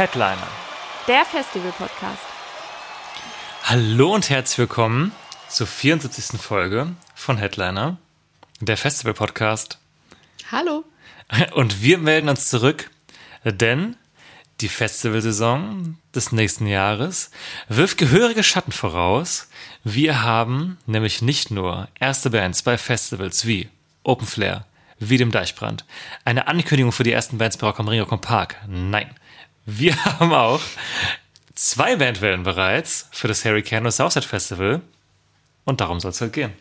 Headliner. Der Festival-Podcast. Hallo und herzlich willkommen zur 74. Folge von Headliner, der Festival-Podcast. Hallo. Und wir melden uns zurück, denn die Festivalsaison des nächsten Jahres wirft gehörige Schatten voraus. Wir haben nämlich nicht nur erste Bands bei Festivals wie Open Flair, wie dem Deichbrand, eine Ankündigung für die ersten Bands bei Rock am Ring, Rock am Park. Nein, wir haben auch zwei Bandwellen bereits für das Harry Cano Southside Festival. Und darum soll es halt gehen.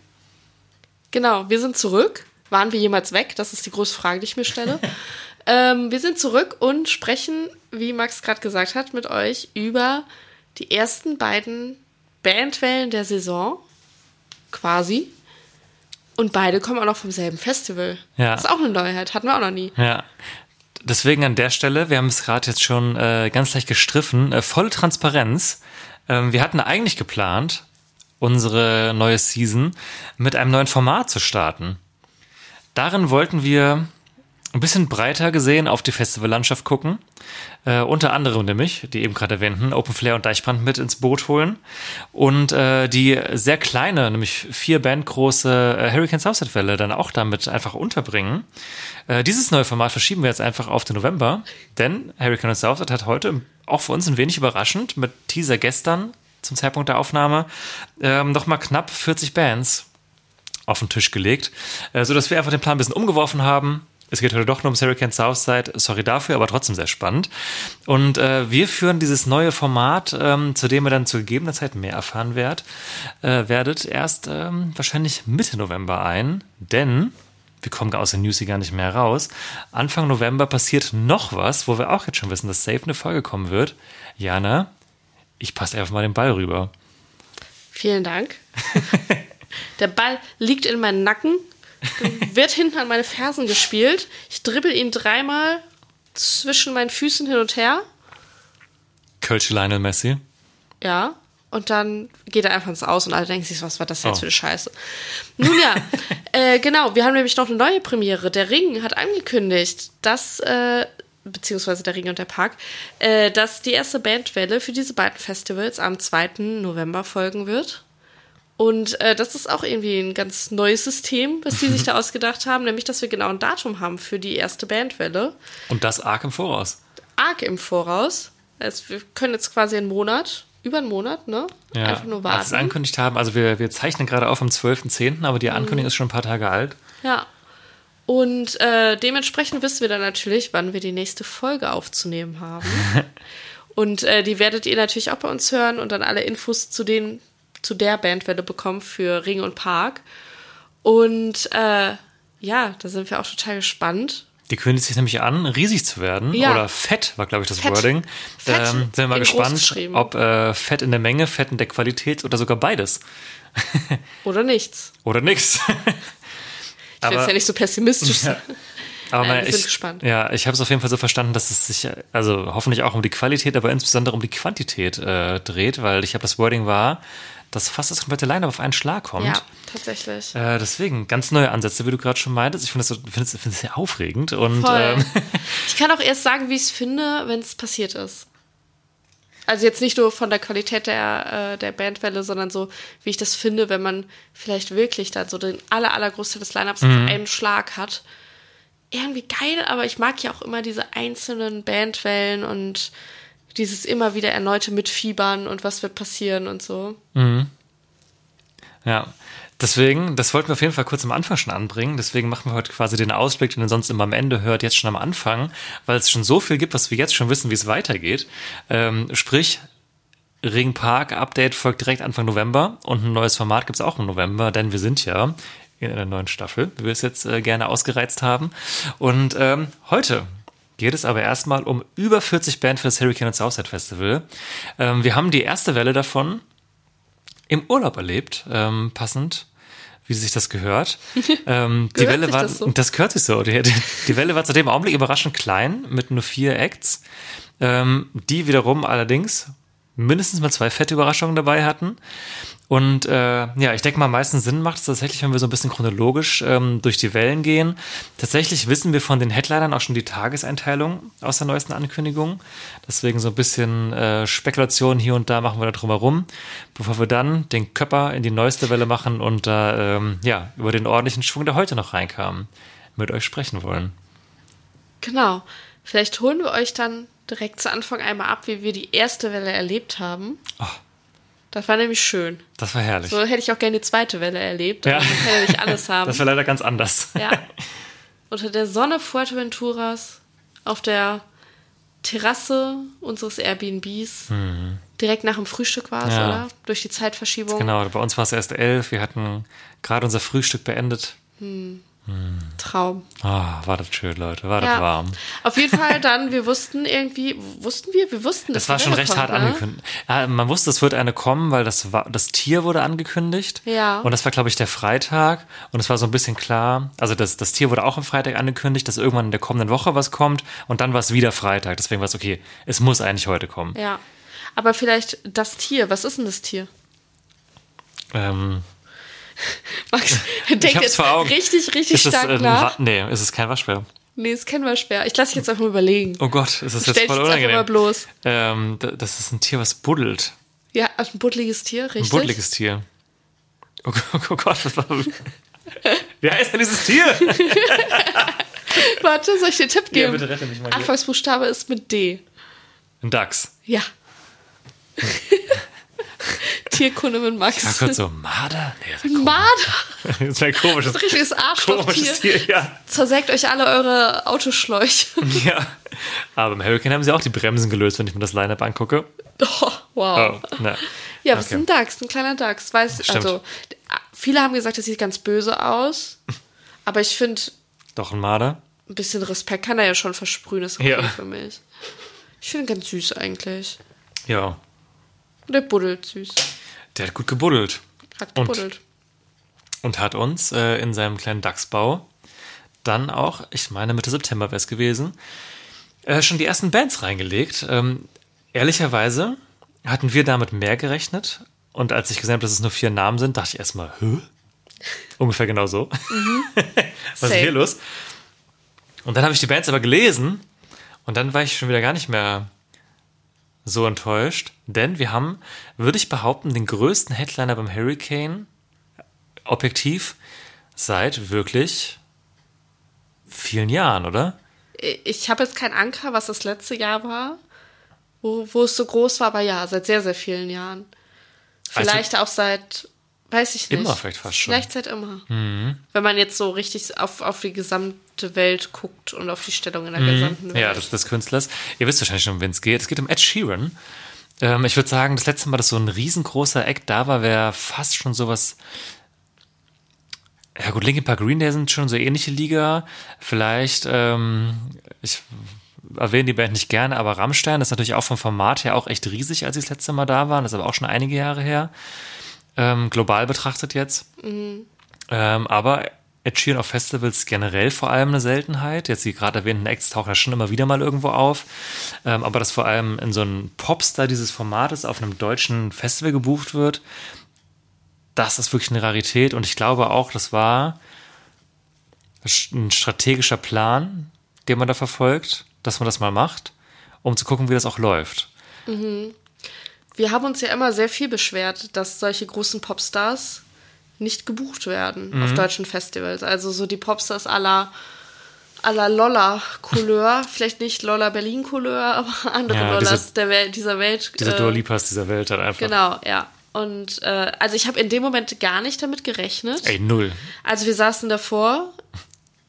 Genau, wir sind zurück. Waren wir jemals weg? Das ist die große Frage, die ich mir stelle. ähm, wir sind zurück und sprechen, wie Max gerade gesagt hat, mit euch über die ersten beiden Bandwellen der Saison. Quasi. Und beide kommen auch noch vom selben Festival. Ja. Das ist auch eine Neuheit, hatten wir auch noch nie. Ja. Deswegen an der Stelle, wir haben es gerade jetzt schon äh, ganz leicht gestriffen, äh, volle Transparenz. Ähm, wir hatten eigentlich geplant, unsere neue Season mit einem neuen Format zu starten. Darin wollten wir ein bisschen breiter gesehen auf die Festivallandschaft gucken. Äh, unter anderem nämlich, die eben gerade erwähnten, Open Flair und Deichbrand mit ins Boot holen. Und äh, die sehr kleine, nämlich vier Band große äh, Hurricane Southside Welle dann auch damit einfach unterbringen. Äh, dieses neue Format verschieben wir jetzt einfach auf den November, denn Hurricane Southside hat heute auch für uns ein wenig überraschend mit Teaser gestern zum Zeitpunkt der Aufnahme ähm, nochmal knapp 40 Bands auf den Tisch gelegt, äh, sodass wir einfach den Plan ein bisschen umgeworfen haben. Es geht heute doch nur ums Hurricane Southside. Sorry dafür, aber trotzdem sehr spannend. Und äh, wir führen dieses neue Format, ähm, zu dem ihr dann zu gegebener Zeit mehr erfahren werdet, äh, werdet erst ähm, wahrscheinlich Mitte November ein, denn wir kommen aus den News hier gar nicht mehr raus. Anfang November passiert noch was, wo wir auch jetzt schon wissen, dass safe eine Folge kommen wird. Jana, ich passe einfach mal den Ball rüber. Vielen Dank. Der Ball liegt in meinem Nacken, wird hinten an meine Fersen gespielt. Ich dribbel ihn dreimal zwischen meinen Füßen hin und her. Kölsche Lionel Messi. Ja. Und dann geht er einfach ins Aus und alle denken sich, was war das jetzt Oh. für eine Scheiße? Nun ja, äh, genau, wir haben nämlich noch eine neue Premiere. Der Ring hat angekündigt, dass, äh, beziehungsweise der Ring und der Park, äh, dass die erste Bandwelle für diese beiden Festivals am 2. November folgen wird. Und äh, das ist auch irgendwie ein ganz neues System, was die sich da ausgedacht haben, nämlich, dass wir genau ein Datum haben für die erste Bandwelle. Und das arg im Voraus. Arg im Voraus. Also wir können jetzt quasi einen Monat, über einen Monat, ne? Ja, Einfach nur als sie warten. angekündigt haben, also wir, wir zeichnen gerade auf am 12.10., aber die Ankündigung ist schon ein paar Tage alt. Ja. Und äh, dementsprechend wissen wir dann natürlich, wann wir die nächste Folge aufzunehmen haben. und äh, die werdet ihr natürlich auch bei uns hören und dann alle Infos zu den zu der Bandwelle bekommen für Ring und Park. Und äh, ja, da sind wir auch total gespannt. Die kündigt sich nämlich an, riesig zu werden. Ja. Oder fett war, glaube ich, das Fett. Wording. Fett Ähm, sind wir mal gespannt, ob äh, Fett in der Menge, Fett in der Qualität oder sogar beides. Oder nichts. Oder nix. Ich will jetzt ja nicht so pessimistisch sein. Aber Nein, ich, gespannt. Ja, ich habe es auf jeden Fall so verstanden, dass es sich also hoffentlich auch um die Qualität, aber insbesondere um die Quantität äh, dreht, weil ich habe das Wording war, dass fast das komplette Line auf einen Schlag kommt. Ja, tatsächlich. Äh, deswegen, ganz neue Ansätze, wie du gerade schon meintest. Ich finde das, so, finde es finde es sehr aufregend. Und Voll. ähm, Ich kann auch erst sagen, wie ich es finde, wenn es passiert ist. Also jetzt nicht nur von der Qualität der, äh, der Bandwelle, sondern so, wie ich das finde, wenn man vielleicht wirklich dann so den aller, aller Großteil des Lineups auf einen Schlag hat. Irgendwie geil, aber ich mag ja auch immer diese einzelnen Bandwellen und dieses immer wieder erneute Mitfiebern und was wird passieren und so. Ja, deswegen, das wollten wir auf jeden Fall kurz am Anfang schon anbringen. Deswegen machen wir heute quasi den Ausblick, den ihr sonst immer am Ende hört, jetzt schon am Anfang, weil es schon so viel gibt, was wir jetzt schon wissen, wie es weitergeht. Ähm, sprich, Ring Park Update folgt direkt Anfang November und ein neues Format gibt es auch im November, denn wir sind ja in einer neuen Staffel, wie wir es jetzt äh, gerne ausgereizt haben. Und ähm, heute geht es aber erstmal um über 40 Bands für das Hurricane und Southside Festival. Ähm, wir haben die erste Welle davon im Urlaub erlebt, ähm, passend, wie sich das gehört. ähm, die Welle war, das so? das gehört sich so. Die, die, die Welle war zu dem Augenblick überraschend klein, mit nur vier Acts, ähm, die wiederum allerdings mindestens mal zwei fette Überraschungen dabei hatten. Und äh, ja, ich denke mal, am meisten Sinn macht es tatsächlich, wenn wir so ein bisschen chronologisch ähm, durch die Wellen gehen. Tatsächlich wissen wir von den Headlinern auch schon die Tageseinteilung aus der neuesten Ankündigung. Deswegen so ein bisschen äh, Spekulation hier und da machen wir da drum herum, bevor wir dann den Köpper in die neueste Welle machen und da ähm, ja über den ordentlichen Schwung, der heute noch reinkam, mit euch sprechen wollen. Genau. Vielleicht holen wir euch dann direkt zu Anfang einmal ab, wie wir die erste Welle erlebt haben. Oh. Das war nämlich schön. Das war herrlich. So hätte ich auch gerne die zweite Welle erlebt. Ja. Aber man kann ja nicht alles haben. Das war leider ganz anders. Ja. Unter der Sonne Fuerteventuras auf der Terrasse unseres Airbnbs. Direkt nach dem Frühstück war es, Mhm. Ja. oder? Durch die Zeitverschiebung. Genau, bei uns war es erst elf. Wir hatten gerade unser Frühstück beendet. Traum. Ah, war das schön, Leute. War das Ja. warm. Auf jeden Fall dann, wir wussten irgendwie, wussten wir? Wir wussten, dass Das war schon recht kommt, hart ne? angekündigt. Ja, man wusste, es wird eine kommen, weil das, war, das Tier wurde angekündigt. Ja. Und das war, glaube ich, der Freitag. Und es war so ein bisschen klar, also das, das Tier wurde auch am Freitag angekündigt, dass irgendwann in der kommenden Woche was kommt. Und dann war es wieder Freitag. Deswegen war es okay, es muss eigentlich heute kommen. Ja. Aber vielleicht das Tier, was ist denn das Tier? Ähm, Max denkt jetzt Augen. richtig, richtig ist es, stark äh, ein nach. Nee, ist es kein Waschbär? Nee, das kennen wir schwer. Ich lasse dich jetzt einfach mal überlegen. Oh Gott, ist es jetzt Stell voll jetzt einfach mal unangenehm. bloß. Ähm, das ist ein Tier, was buddelt. Ja, ein buddeliges Tier, richtig? Ein buddeliges Tier. Oh, Gott, oh Gott, was war Wie heißt denn dieses Tier? Warte, soll ich dir einen Tipp Ja, geben? bitte rette mich mal. Anfangsbuchstabe ist mit D. Ein Dachs. Ja. Tierkunde mit Max. Ja, kurz so, Marder? Nee, das ist Ein Marder. ein, das ist ein komisches, richtiges Arschlochtier. komisches Tier, ja. Zersägt euch alle eure Autoschläuche. ja. Aber im Hurricane haben sie auch die Bremsen gelöst, wenn ich mir das Line-Up angucke. Oh, wow. Oh, na. Ja, was Okay. ist ein Dachs? Ein kleiner Dachs. Weiß, Stimmt. also, viele haben gesagt, das sieht ganz böse aus. Aber ich finde, Doch ein Marder. ein bisschen Respekt kann er ja schon versprühen. Ist okay Ja. für mich. Ich finde ihn ganz süß eigentlich. Ja. Und der buddelt süß. Der hat gut gebuddelt. Hat Und- gebuddelt. Und hat uns äh, in seinem kleinen Dachsbau dann auch, ich meine Mitte September wäre es gewesen, äh, schon die ersten Bands reingelegt. Ähm, ehrlicherweise hatten wir damit mehr gerechnet. Und als ich gesehen habe, dass es nur vier Namen sind, dachte ich erstmal, hä? Ungefähr genau so. Was ist Same. hier los? Und dann habe ich die Bands aber gelesen und dann war ich schon wieder gar nicht mehr so enttäuscht, denn wir haben, würde ich behaupten, den größten Headliner beim Hurricane objektiv seit wirklich vielen Jahren, oder? Ich habe jetzt keinen Anker, was das letzte Jahr war, wo, wo es so groß war, aber ja, seit sehr, sehr vielen Jahren. Vielleicht auch seit, weiß ich nicht. Immer vielleicht fast schon. Vielleicht seit immer. Wenn man jetzt so richtig auf, auf die gesamte Welt guckt und auf die Stellung in der gesamten Welt. Mhm. Ja, des, des Künstlers. Ihr wisst wahrscheinlich schon, um wen es geht. Es geht um Ed Sheeran. Ähm, ich würde sagen, das letzte Mal, dass so ein riesengroßer Act da war, wäre fast schon sowas. Ja gut, Linkin Park Green Day sind schon so ähnliche Liga. Vielleicht, ähm, ich erwähne die Band nicht gerne, aber Rammstein ist natürlich auch vom Format her auch echt riesig, als sie das letzte Mal da waren. Das ist aber auch schon einige Jahre her. Ähm, global betrachtet jetzt. Ähm, aber Ed Sheeran auf Festivals generell vor allem eine Seltenheit. Jetzt die gerade erwähnten Acts tauchen ja schon immer wieder mal irgendwo auf. Ähm, aber dass vor allem in so einem Popstar dieses Formates auf einem deutschen Festival gebucht wird, das ist wirklich eine Rarität. Und ich glaube auch, das war ein strategischer Plan, den man da verfolgt, dass man das mal macht, um zu gucken, wie das auch läuft. Wir haben uns ja immer sehr viel beschwert, dass solche großen Popstars nicht gebucht werden Mhm. auf deutschen Festivals. Also so die Popstars aller aller Lolla Couleur, vielleicht nicht Lolla Berlin Couleur, aber andere Ja, Lollas diese- der Welt, dieser Welt. Diese äh, Dua Lipas dieser Welt halt einfach. Genau, ja. Und äh, also ich habe in dem Moment gar nicht damit gerechnet. Ey, null. Also wir saßen davor.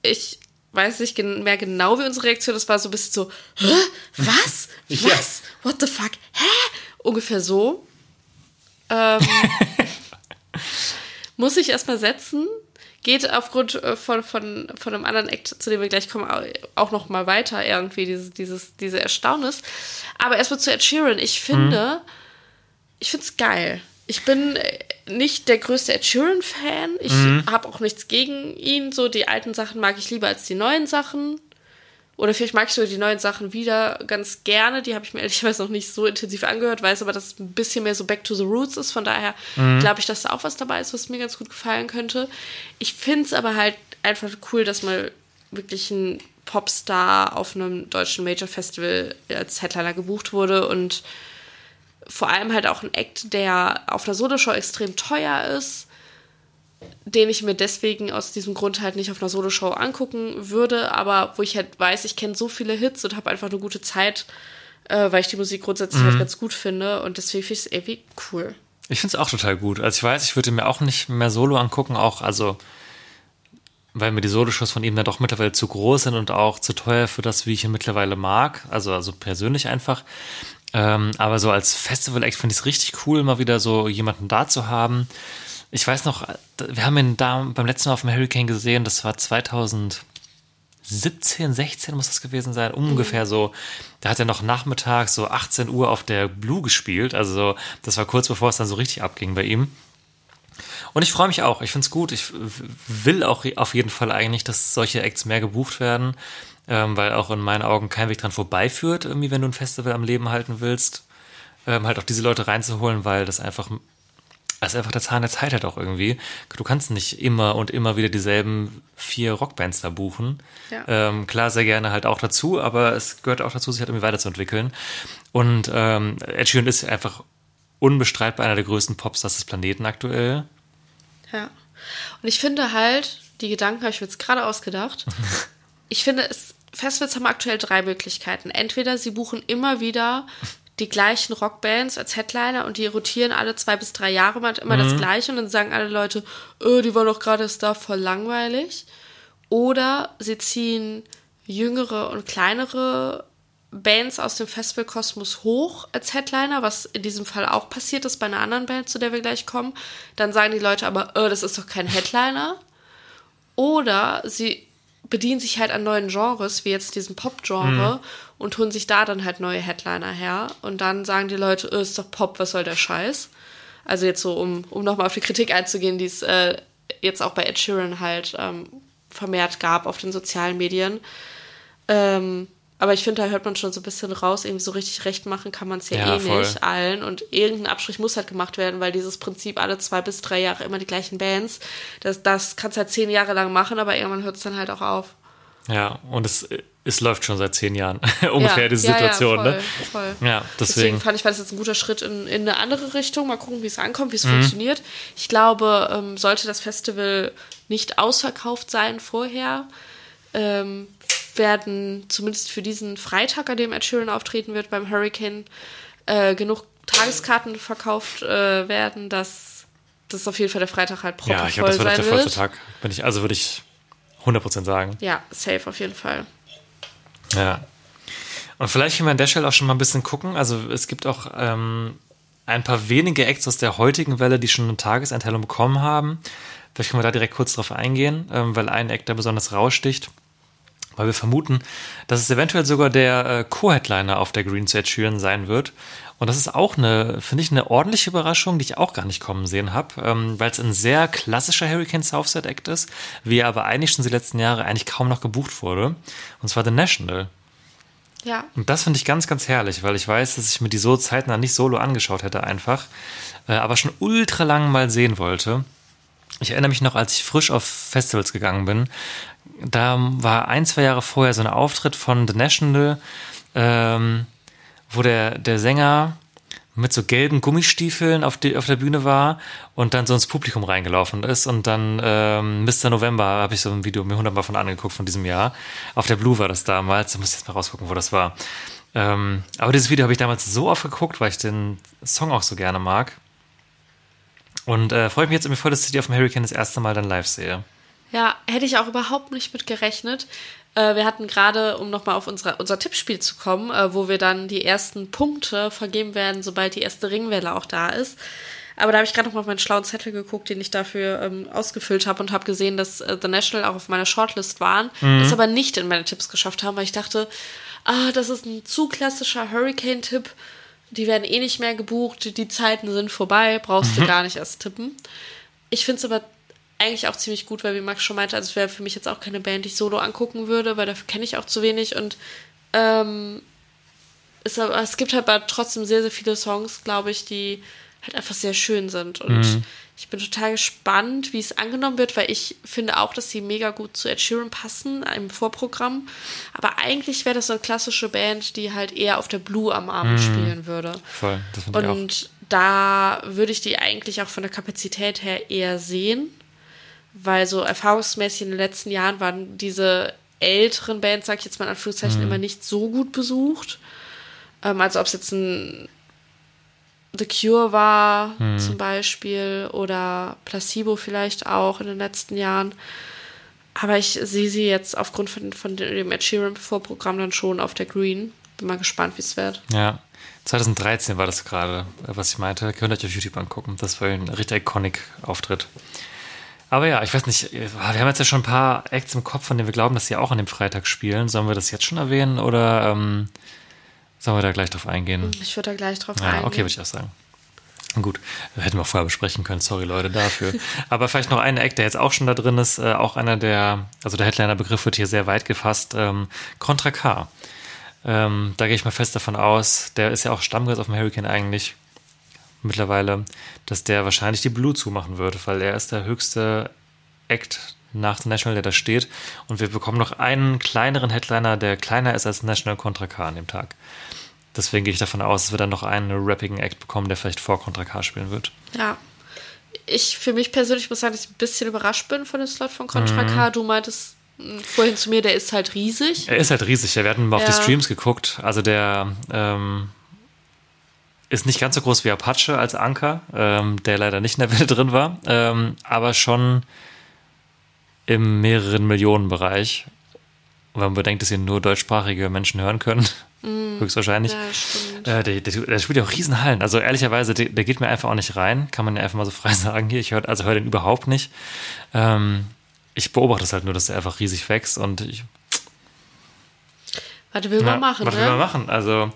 Ich weiß nicht mehr genau, wie unsere Reaktion. Das war so ein bisschen so, Hä? was? Ja. Was? What the fuck? Hä? Ungefähr so. Ähm, muss ich erstmal setzen. geht aufgrund äh, von, von, von einem anderen Act, zu dem wir gleich kommen, auch noch mal weiter irgendwie, dieses, dieses, diese Erstaunnis. Aber erstmal zu Ed Sheeran. Ich finde, mhm. ich finde es geil. Ich bin äh, nicht der größte Ed Sheeran-Fan. Ich mhm. habe auch nichts gegen ihn. So, die alten Sachen mag ich lieber als die neuen Sachen. Oder vielleicht mag ich sogar die neuen Sachen wieder ganz gerne. Die habe ich mir ehrlicherweise noch nicht so intensiv angehört, weiß aber, dass es ein bisschen mehr so Back to the Roots ist. Von daher mhm. glaube ich, dass da auch was dabei ist, was mir ganz gut gefallen könnte. Ich finde es aber halt einfach cool, dass mal wirklich ein Popstar auf einem deutschen Major Festival als Headliner gebucht wurde und vor allem halt auch ein Act, der auf einer Soloshow extrem teuer ist den ich mir deswegen aus diesem Grund halt nicht auf einer Soloshow angucken würde, aber wo ich halt weiß, ich kenne so viele Hits und habe einfach eine gute Zeit, äh, weil ich die Musik grundsätzlich mhm. halt ganz gut finde und deswegen finde ich es irgendwie cool. Ich finde es auch total gut. Also ich weiß, ich würde mir auch nicht mehr Solo angucken, auch also weil mir die Soloshows von ihm dann doch mittlerweile zu groß sind und auch zu teuer für das, wie ich ihn mittlerweile mag. Also, also persönlich einfach. Ähm, aber so als Festival-Act finde ich es richtig cool, mal wieder so jemanden da zu haben, ich weiß noch, wir haben ihn da beim letzten Mal auf dem Hurricane gesehen, das war 2017, 16 muss das gewesen sein, ungefähr so. Da hat er noch nachmittags so 18 Uhr auf der Blue gespielt, also so, das war kurz bevor es dann so richtig abging bei ihm. Und ich freue mich auch, ich finde es gut, ich will auch auf jeden Fall eigentlich, dass solche Acts mehr gebucht werden, ähm, weil auch in meinen Augen kein Weg dran vorbeiführt, irgendwie, wenn du ein Festival am Leben halten willst, ähm, halt auch diese Leute reinzuholen, weil das einfach ist einfach der Zahn der Zeit halt auch irgendwie. Du kannst nicht immer und immer wieder dieselben vier Rockbands da buchen. Ja. Ähm, klar, sehr gerne halt auch dazu, aber es gehört auch dazu, sich halt irgendwie weiterzuentwickeln. Und ähm, Ed Sheeran ist einfach unbestreitbar einer der größten Popstars des Planeten aktuell. Ja. Und ich finde halt, die Gedanken habe ich mir jetzt gerade ausgedacht. ich finde, es, Festivals haben aktuell drei Möglichkeiten. Entweder sie buchen immer wieder die gleichen Rockbands als Headliner und die rotieren alle zwei bis drei Jahre mal immer mhm. das Gleiche und dann sagen alle Leute, oh, die waren doch gerade da voll langweilig. Oder sie ziehen jüngere und kleinere Bands aus dem Festivalkosmos hoch als Headliner, was in diesem Fall auch passiert ist bei einer anderen Band, zu der wir gleich kommen. Dann sagen die Leute aber, oh, das ist doch kein Headliner. Oder sie bedienen sich halt an neuen Genres, wie jetzt diesem Pop-Genre, mhm. und holen sich da dann halt neue Headliner her. Und dann sagen die Leute, oh, ist doch Pop, was soll der Scheiß? Also jetzt so, um, um nochmal auf die Kritik einzugehen, die es äh, jetzt auch bei Ed Sheeran halt ähm, vermehrt gab auf den sozialen Medien. Ähm, aber ich finde, da hört man schon so ein bisschen raus, irgendwie so richtig recht machen kann man es ja, ja, eh voll. nicht allen. Und irgendein Abstrich muss halt gemacht werden, weil dieses Prinzip alle zwei bis drei Jahre immer die gleichen Bands, das, das kannst du halt zehn Jahre lang machen, aber irgendwann hört es dann halt auch auf. Ja, und es, es läuft schon seit zehn Jahren ungefähr, ja, diese Situation. Ja, voll, ne? voll. ja deswegen. deswegen. fand ich, war das jetzt ein guter Schritt in, in eine andere Richtung. Mal gucken, wie es ankommt, wie es mhm. funktioniert. Ich glaube, ähm, sollte das Festival nicht ausverkauft sein vorher, ähm, werden zumindest für diesen Freitag, an dem Ed Sheeran auftreten wird beim Hurricane, äh, genug Tageskarten verkauft äh, werden, dass das auf jeden Fall der Freitag halt proper Ja, ich glaube, das wird der vollste Tag. Bin ich, also würde ich 100% sagen. Ja, safe auf jeden Fall. Ja. Und vielleicht können wir an der Stelle auch schon mal ein bisschen gucken. Also es gibt auch ähm, ein paar wenige Acts aus der heutigen Welle, die schon eine Tageseinteilung bekommen haben. Vielleicht können wir da direkt kurz drauf eingehen, ähm, weil ein Act da besonders raussticht weil wir vermuten, dass es eventuell sogar der äh, Co-Headliner auf der Green Stage Sheeran sein wird. Und das ist auch eine, finde ich, eine ordentliche Überraschung, die ich auch gar nicht kommen sehen habe, ähm, weil es ein sehr klassischer Hurricane Southside Act ist, wie er aber eigentlich schon die letzten Jahre eigentlich kaum noch gebucht wurde. Und zwar The National. Ja. Und das finde ich ganz, ganz herrlich, weil ich weiß, dass ich mir die so zeitnah nicht solo angeschaut hätte einfach, äh, aber schon ultra lang mal sehen wollte. Ich erinnere mich noch, als ich frisch auf Festivals gegangen bin, da war ein, zwei Jahre vorher so ein Auftritt von The National, ähm, wo der, der Sänger mit so gelben Gummistiefeln auf, die, auf der Bühne war und dann so ins Publikum reingelaufen ist und dann ähm, Mr. November habe ich so ein Video mir hundertmal von angeguckt von diesem Jahr. Auf der Blue war das damals, da muss ich jetzt mal rausgucken, wo das war. Ähm, aber dieses Video habe ich damals so oft geguckt, weil ich den Song auch so gerne mag. Und äh, freue mich jetzt irgendwie voll, dass ich die auf dem Hurricane das erste Mal dann live sehe. Ja, hätte ich auch überhaupt nicht mit gerechnet. Äh, wir hatten gerade, um nochmal auf unsere, unser Tippspiel zu kommen, äh, wo wir dann die ersten Punkte vergeben werden, sobald die erste Ringwelle auch da ist. Aber da habe ich gerade noch mal auf meinen schlauen Zettel geguckt, den ich dafür ähm, ausgefüllt habe und habe gesehen, dass äh, The National auch auf meiner Shortlist waren, Mhm. es aber nicht in meine Tipps geschafft haben, weil ich dachte, ah, das ist ein zu klassischer Hurricane-Tipp. Die werden eh nicht mehr gebucht, die Zeiten sind vorbei, brauchst Mhm. du gar nicht erst tippen. Ich finde es aber eigentlich auch ziemlich gut, weil wie Max schon meinte, also es wäre für mich jetzt auch keine Band, die ich solo angucken würde, weil dafür kenne ich auch zu wenig und ähm, es, es gibt halt aber trotzdem sehr, sehr viele Songs, glaube ich, die halt einfach sehr schön sind. Und Mhm. ich bin total gespannt, wie es angenommen wird, weil ich finde auch, dass sie mega gut zu Ed Sheeran passen im Vorprogramm. Aber eigentlich wäre das so eine klassische Band, die halt eher auf der Blue am Abend spielen würde. Voll, das finde ich auch. Und da würde ich die eigentlich auch von der Kapazität her eher sehen, weil so erfahrungsmäßig in den letzten Jahren waren diese älteren Bands, sag ich jetzt mal in Anführungszeichen, immer nicht so gut besucht. Ähm, also ob es jetzt ein The Cure war zum Beispiel oder Placebo vielleicht auch in den letzten Jahren. Aber ich sehe sie jetzt aufgrund von, von dem Ed Sheeran Vorprogramm dann schon auf der Green. Bin mal gespannt, wie es wird. Ja. 2013 war das gerade, was ich meinte. Könnt ihr euch auf YouTube angucken. Das war ein richtig iconic Auftritt. Aber ja, ich weiß nicht, äh, wir haben jetzt ja schon ein paar Acts im Kopf, von denen wir glauben, dass sie auch an dem Freitag spielen. Sollen wir das jetzt schon erwähnen oder ähm, sollen wir da gleich drauf eingehen? Ich würde da gleich drauf Ja, eingehen. okay, würde ich auch sagen. Gut, hätten wir vorher besprechen können, sorry Leute dafür. Aber vielleicht noch ein Act, der jetzt auch schon da drin ist, äh, auch einer der, also der Headliner-Begriff wird hier sehr weit gefasst, ähm, Contra K. Ähm, da gehe ich mal fest davon aus, der ist ja auch Stammgast auf dem Hurricane eigentlich mittlerweile, dass der wahrscheinlich die Blue zumachen wird, weil er ist der höchste Act nach National, der da steht. Und wir bekommen noch einen kleineren Headliner, der kleiner ist als National Contra K an dem Tag. Deswegen gehe ich davon aus, dass wir dann noch einen rappigen Act bekommen, der vielleicht vor Contra K spielen wird. Ja. Ich für mich persönlich muss sagen, dass ich ein bisschen überrascht bin von dem Slot von Contra Mhm. K. Du meintest mh, vorhin zu mir, der ist halt riesig. Er ist halt riesig. Wir hatten mal auf die Ja. Streams geguckt. Also der ähm, ist nicht ganz so groß wie Apache als Anker, ähm, der leider nicht in der Welle drin war, ähm, aber schon im mehreren Millionen Bereich. Wenn man bedenkt, dass hier nur deutschsprachige Menschen hören können, höchstwahrscheinlich. Mhm. Ja. Äh, der, der, der spielt ja auch Riesenhallen. Also ehrlicherweise, der, der geht mir einfach auch nicht rein. Kann man ja einfach mal so frei sagen hier. Ich höre also hör den überhaupt nicht. Ähm, ich beobachte es halt nur, dass der einfach riesig wächst und ich Warte, will ja, man machen, was ne? will man machen? Also,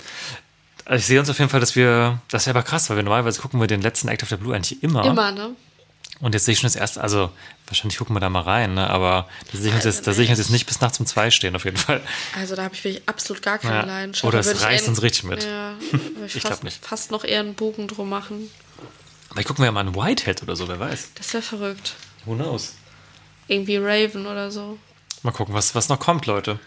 ich sehe uns auf jeden Fall, dass wir, das wäre aber krass, weil wir normalerweise gucken wir den letzten Act of the Blue eigentlich immer. Immer, ne? Und jetzt sehe ich schon das erste, also wahrscheinlich gucken wir da mal rein, ne? aber da sehe ich, uns Also jetzt, da sehe ich uns nicht. jetzt nicht bis nachts um zwei stehen, auf jeden Fall. Also da habe ich wirklich absolut gar keine Ja. Leidenschaft. Oder es reißt uns richtig mit. Ja, ich, Ich fast, glaub nicht. fast noch eher einen Bogen drum machen. Vielleicht gucken wir ja mal einen Whitehead oder so, wer weiß. Das wäre verrückt. Who knows? Irgendwie Raven oder so. Mal gucken, was, was noch kommt, Leute.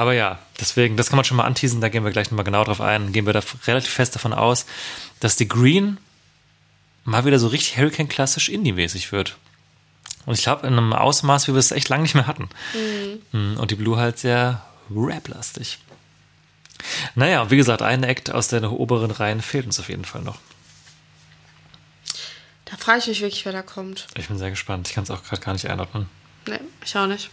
Aber ja, deswegen, das kann man schon mal anteasen, da gehen wir gleich nochmal genau drauf ein. Gehen wir da relativ fest davon aus, dass die Green mal wieder so richtig Hurricane-klassisch Indie-mäßig wird. Und ich glaube, in einem Ausmaß, wie wir es echt lange nicht mehr hatten. Mhm. Und die Blue halt sehr rap-lastig. Naja, und wie gesagt, ein Act aus den oberen Reihen fehlt uns auf jeden Fall noch. Da frage ich mich wirklich, wer da kommt. Ich bin sehr gespannt. Ich kann es auch gerade gar nicht einordnen. Nee, ich auch nicht.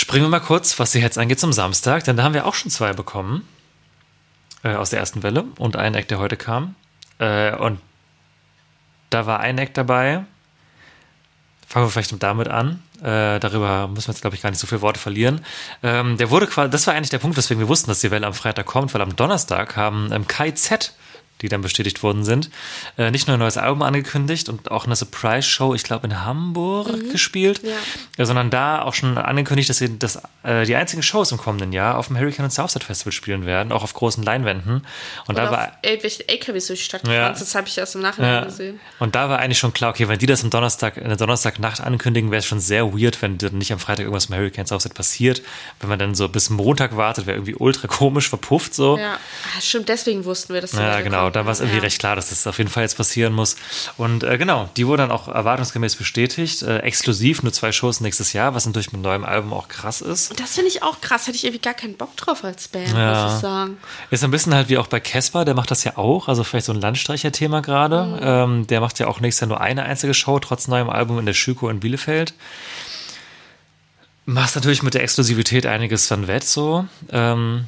Springen wir mal kurz, was die Heads angeht, zum Samstag, denn da haben wir auch schon zwei bekommen äh, aus der ersten Welle und ein Act, der heute kam. Äh, und da war ein Act dabei. Fangen wir vielleicht damit an. Äh, darüber müssen wir jetzt, glaube ich, gar nicht so viele Worte verlieren. Ähm, der wurde quasi, das war eigentlich der Punkt, weswegen wir wussten, dass die Welle am Freitag kommt, weil am Donnerstag haben ähm, Kai Z die dann bestätigt worden sind, äh, nicht nur ein neues Album angekündigt und auch eine Surprise-Show, ich glaube in Hamburg gespielt, Ja. äh, sondern da auch schon angekündigt, dass sie das, äh, die einzigen Shows im kommenden Jahr auf dem Hurricane und Southside Festival spielen werden, auch auf großen Leinwänden. Und da Oder war auf irgendwelchen LKWs durch die Stadt Ja. gefahren. Das habe ich erst im Nachhinein ja. gesehen. Und da war eigentlich schon klar, okay, wenn die das am Donnerstag, in der Donnerstagnacht ankündigen, wäre es schon sehr weird, wenn nicht am Freitag irgendwas im Hurricane Southside passiert. Wenn man dann so bis Montag wartet, wäre irgendwie ultra komisch, verpufft so. Ja, ah, stimmt, deswegen wussten wir, dass Ja, Welle genau. Da war es irgendwie ja. recht klar, dass das auf jeden Fall jetzt passieren muss. Und äh, genau, die wurde dann auch erwartungsgemäß bestätigt. Äh, exklusiv, nur zwei Shows nächstes Jahr, was natürlich mit neuem Album auch krass ist. Und das finde ich auch krass. Hätte ich irgendwie gar keinen Bock drauf als Band, Ja. muss ich sagen. Ist ein bisschen halt wie auch bei Casper, der macht das ja auch. Also vielleicht so ein Landstreicher-Thema gerade. Ähm, der macht ja auch nächstes Jahr nur eine einzige Show, trotz neuem Album in der Schüko in Bielefeld. Machst natürlich mit der Exklusivität einiges dann wett so. Ähm,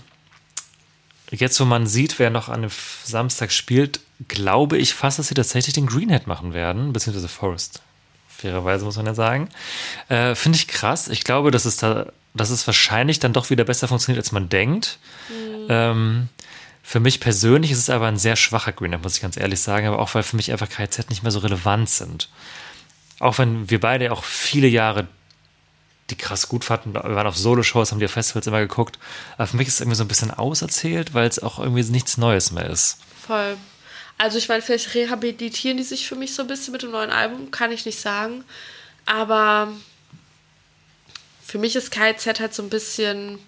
jetzt, wo man sieht, wer noch an dem Samstag spielt, glaube ich fast, dass sie tatsächlich den Greenhead machen werden, beziehungsweise Forest. Fairerweise muss man ja sagen. Äh, Finde ich krass. Ich glaube, dass es da, dass es wahrscheinlich dann doch wieder besser funktioniert, als man denkt. Ähm, für mich persönlich ist es aber ein sehr schwacher Greenhead, muss ich ganz ehrlich sagen, aber auch weil für mich einfach KZ nicht mehr so relevant sind. Auch wenn wir beide auch viele Jahre die krass gut fanden. Wir waren auf Solo-Shows, haben die auf Festivals immer geguckt. Aber für mich ist es irgendwie so ein bisschen auserzählt, weil es auch irgendwie nichts Neues mehr ist. Voll. Also ich meine, vielleicht rehabilitieren die sich für mich so ein bisschen mit dem neuen Album, kann ich nicht sagen. Aber für mich ist KZ halt so ein bisschen.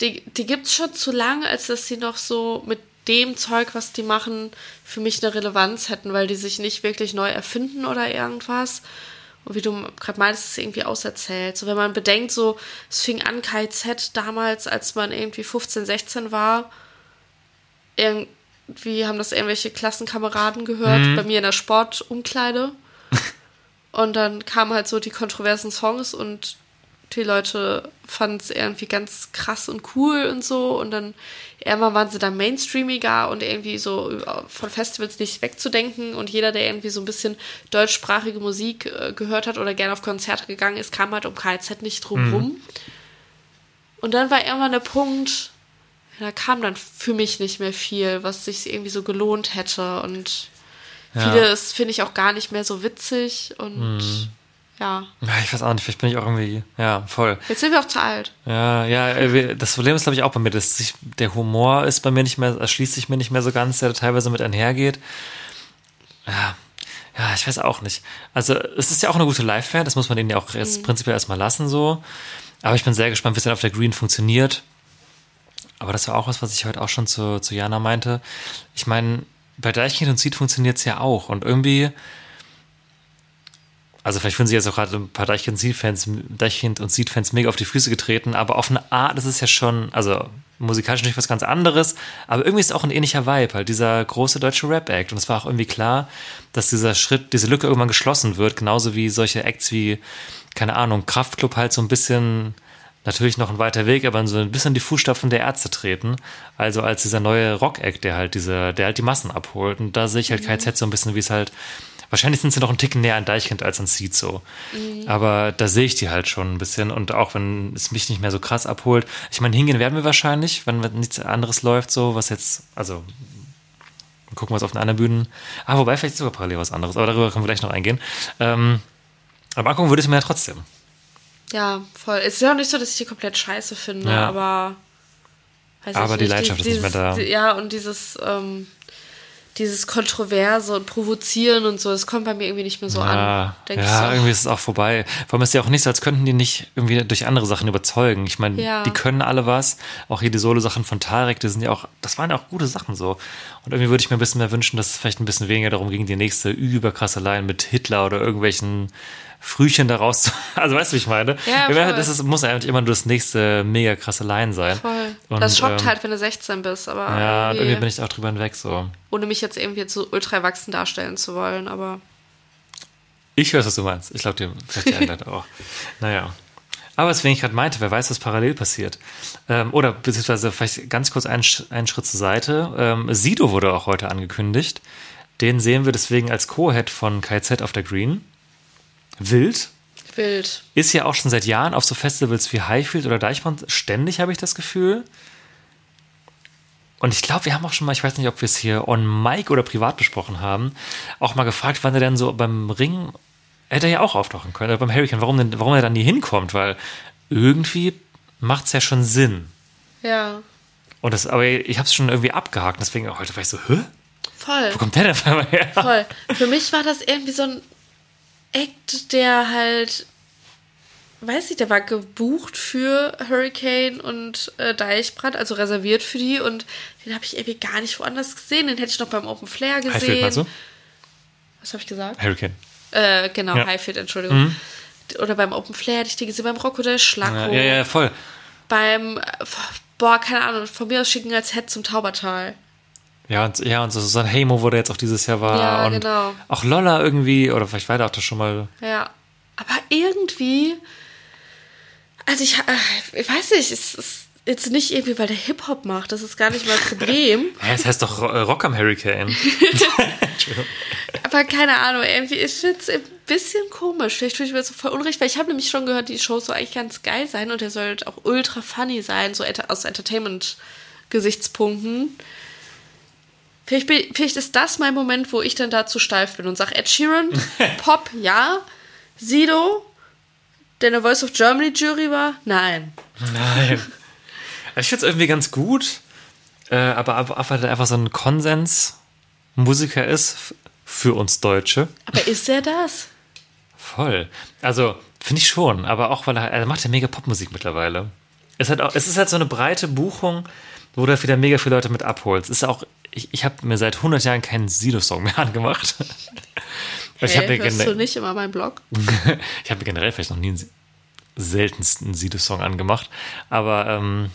Die die gibt es schon zu lange, als dass sie noch so mit dem Zeug, was die machen, für mich eine Relevanz hätten, weil die sich nicht wirklich neu erfinden oder irgendwas. Und wie du gerade meinst, ist es irgendwie auserzählt. So, wenn man bedenkt, so, es fing an KZ damals, als man irgendwie 15, 16 war. Irgendwie haben das irgendwelche Klassenkameraden gehört, bei mir in der Sportumkleide. und dann kamen halt so die kontroversen Songs und die Leute fanden es irgendwie ganz krass und cool und so. Und dann irgendwann waren sie dann mainstreamiger und irgendwie so von Festivals nicht wegzudenken. Und jeder, der irgendwie so ein bisschen deutschsprachige Musik äh, gehört hat oder gerne auf Konzerte gegangen ist, kam halt um KZ nicht drum rum. Und dann war irgendwann der Punkt, da kam dann für mich nicht mehr viel, was sich irgendwie so gelohnt hätte. Und Ja. vieles finde ich auch gar nicht mehr so witzig. Und ja, Ja, ich weiß auch nicht, vielleicht bin ich auch irgendwie, ja, voll. jetzt sind wir auch zu alt. Ja, ja, äh, das Problem ist, glaube ich, auch bei mir, dass sich, der Humor ist bei mir nicht mehr, erschließt sich mir nicht mehr so ganz, der teilweise mit einhergeht. Ja, ja, ich weiß auch nicht. Also, es ist ja auch eine gute Live-Band, das muss man denen ja auch jetzt prinzipiell erstmal lassen, so. Aber ich bin sehr gespannt, wie es dann auf der Green funktioniert. Aber das war auch was, was ich heute auch schon zu, zu Jana meinte. Ich meine, bei Deichkind und Seed funktioniert es ja auch. Und irgendwie, also vielleicht fühlen sich jetzt auch gerade ein paar Deichkind und Seed-Fans, Deichkind und Seed-Fans mega auf die Füße getreten, aber auf eine Art ist es ja schon, also musikalisch natürlich was ganz anderes, aber irgendwie ist es auch ein ähnlicher Vibe, halt dieser große deutsche Rap-Act. Und es war auch irgendwie klar, dass dieser Schritt, diese Lücke irgendwann geschlossen wird, genauso wie solche Acts wie, keine Ahnung, Kraftklub halt so ein bisschen natürlich noch ein weiter Weg, aber so ein bisschen die Fußstapfen der Ärzte treten. Also als dieser neue Rock-Act, der halt diese, der halt die Massen abholt. Und da sehe ich halt KZ so ein bisschen, wie es halt, wahrscheinlich sind sie noch ein Ticken näher an Deichkind als an Seed so. Aber da sehe ich die halt schon ein bisschen. Und auch wenn es mich nicht mehr so krass abholt. Ich meine, hingehen werden wir wahrscheinlich, wenn nichts anderes läuft, so, was jetzt, also gucken, was auf den anderen Bühnen. Ah, wobei vielleicht ist sogar parallel was anderes, aber darüber können wir gleich noch eingehen. Ähm, aber angucken würde ich mir ja trotzdem. Ja, voll. Es ist ja auch nicht so, dass ich die komplett scheiße finde, Ja. aber. Aber die Leidenschaft ist nicht mehr da. Ja, und dieses, ähm, dieses Kontroverse und Provozieren und so, das kommt bei mir irgendwie nicht mehr so an. Denk ich ja so. irgendwie ist es auch vorbei. Vor allem ist es ja auch nicht so, als könnten die nicht irgendwie durch andere Sachen überzeugen. Ich meine, Ja. die können alle was. Auch hier die Solo-Sachen von Tarek, die sind ja auch, das waren ja auch gute Sachen so. Und irgendwie würde ich mir ein bisschen mehr wünschen, dass es vielleicht ein bisschen weniger darum ging, die nächste überkrasse Line mit Hitler oder irgendwelchen Frühchen daraus zu. Also weißt du, wie ich meine? Ja, voll. das ist, muss eigentlich immer nur das nächste mega krasse Line sein. Voll. Und, das schockt ähm, halt, wenn du 16 bist, aber Ja, und irgendwie, irgendwie bin ich auch drüber hinweg so. ohne mich jetzt irgendwie so ultra erwachsen darstellen zu wollen, aber Ich weiß, was du meinst. Ich glaube, dir vielleicht die Einleitung auch. Naja. Aber deswegen ich gerade meinte, wer weiß, was parallel passiert. Ähm, oder beziehungsweise vielleicht ganz kurz einen, einen Schritt zur Seite. Ähm, Sido wurde auch heute angekündigt. Den sehen wir deswegen als Co-Head von KZ auf der Green. Wild. wild. Ist ja auch schon seit Jahren auf so Festivals wie Highfield oder Deichmann ständig, habe ich das Gefühl. Und ich glaube, wir haben auch schon mal, ich weiß nicht, ob wir es hier on Mic oder privat besprochen haben, auch mal gefragt, wann er denn so beim Ring, hätte er ja auch auftauchen können, oder beim Hurricane, warum, denn, warum er dann nie hinkommt, weil irgendwie macht es ja schon Sinn. Ja, Und das, aber ich habe es schon irgendwie abgehakt, deswegen auch heute war ich so, hä? voll. Wo kommt der denn her? Voll. Für mich war das irgendwie so ein Act, der halt, weiß ich, der war gebucht für Hurricane und äh, Deichbrand, also reserviert für die und den habe ich irgendwie gar nicht woanders gesehen. Den hätte ich noch beim Open Flair Highfield, gesehen. meinst du? Was habe ich gesagt? Hurricane. Äh, genau, Ja. Mhm. Highfield, Entschuldigung. Oder beim Open Flair hätte ich die gesehen, beim Rocco Ja, Schlacko. ja, ja, voll. Beim, äh, boah, keine Ahnung, von mir aus schicken als Head zum Taubertal. Ja, und, ja, und so Susanne Heymo, wo der jetzt auch dieses Jahr war. Ja, und genau. Auch Lolla irgendwie, oder vielleicht war der auch das schon mal. Ja. Aber irgendwie, also ich, äh, ich weiß nicht, es, es, jetzt nicht irgendwie, weil der Hip-Hop macht, das ist gar nicht mein Problem. Hä, es heißt doch äh, Rock am Hurricane. Aber keine Ahnung, irgendwie ist jetzt ein bisschen komisch. Vielleicht tue ich mir jetzt so voll unrecht, weil ich habe nämlich schon gehört, die Show soll eigentlich ganz geil sein und der soll halt auch ultra funny sein, so aus Entertainment-Gesichtspunkten. Vielleicht, bin- vielleicht ist das mein Moment, wo ich dann dazu steif bin und sage, Ed Sheeran, Pop, ja. Sido, der in der Voice of Germany Jury war, nein. Nein. Ich finde es irgendwie ganz gut, äh, aber weil er einfach so ein Konsens-Musiker ist für uns Deutsche. Aber ist er das? Voll. Also, finde ich schon, aber auch, weil er, er macht ja mega Popmusik mittlerweile. Es, hat auch, es ist halt so eine breite Buchung, wo du halt wieder mega viele Leute mit abholst. Es ist auch, ich, ich habe mir seit 100 Jahren keinen Sido-Song mehr angemacht. Und ich habe Hey, mir, hörst du nicht immer meinen Blog? ich hab mir generell vielleicht noch nie einen seltensten Sido-Song angemacht, aber ähm,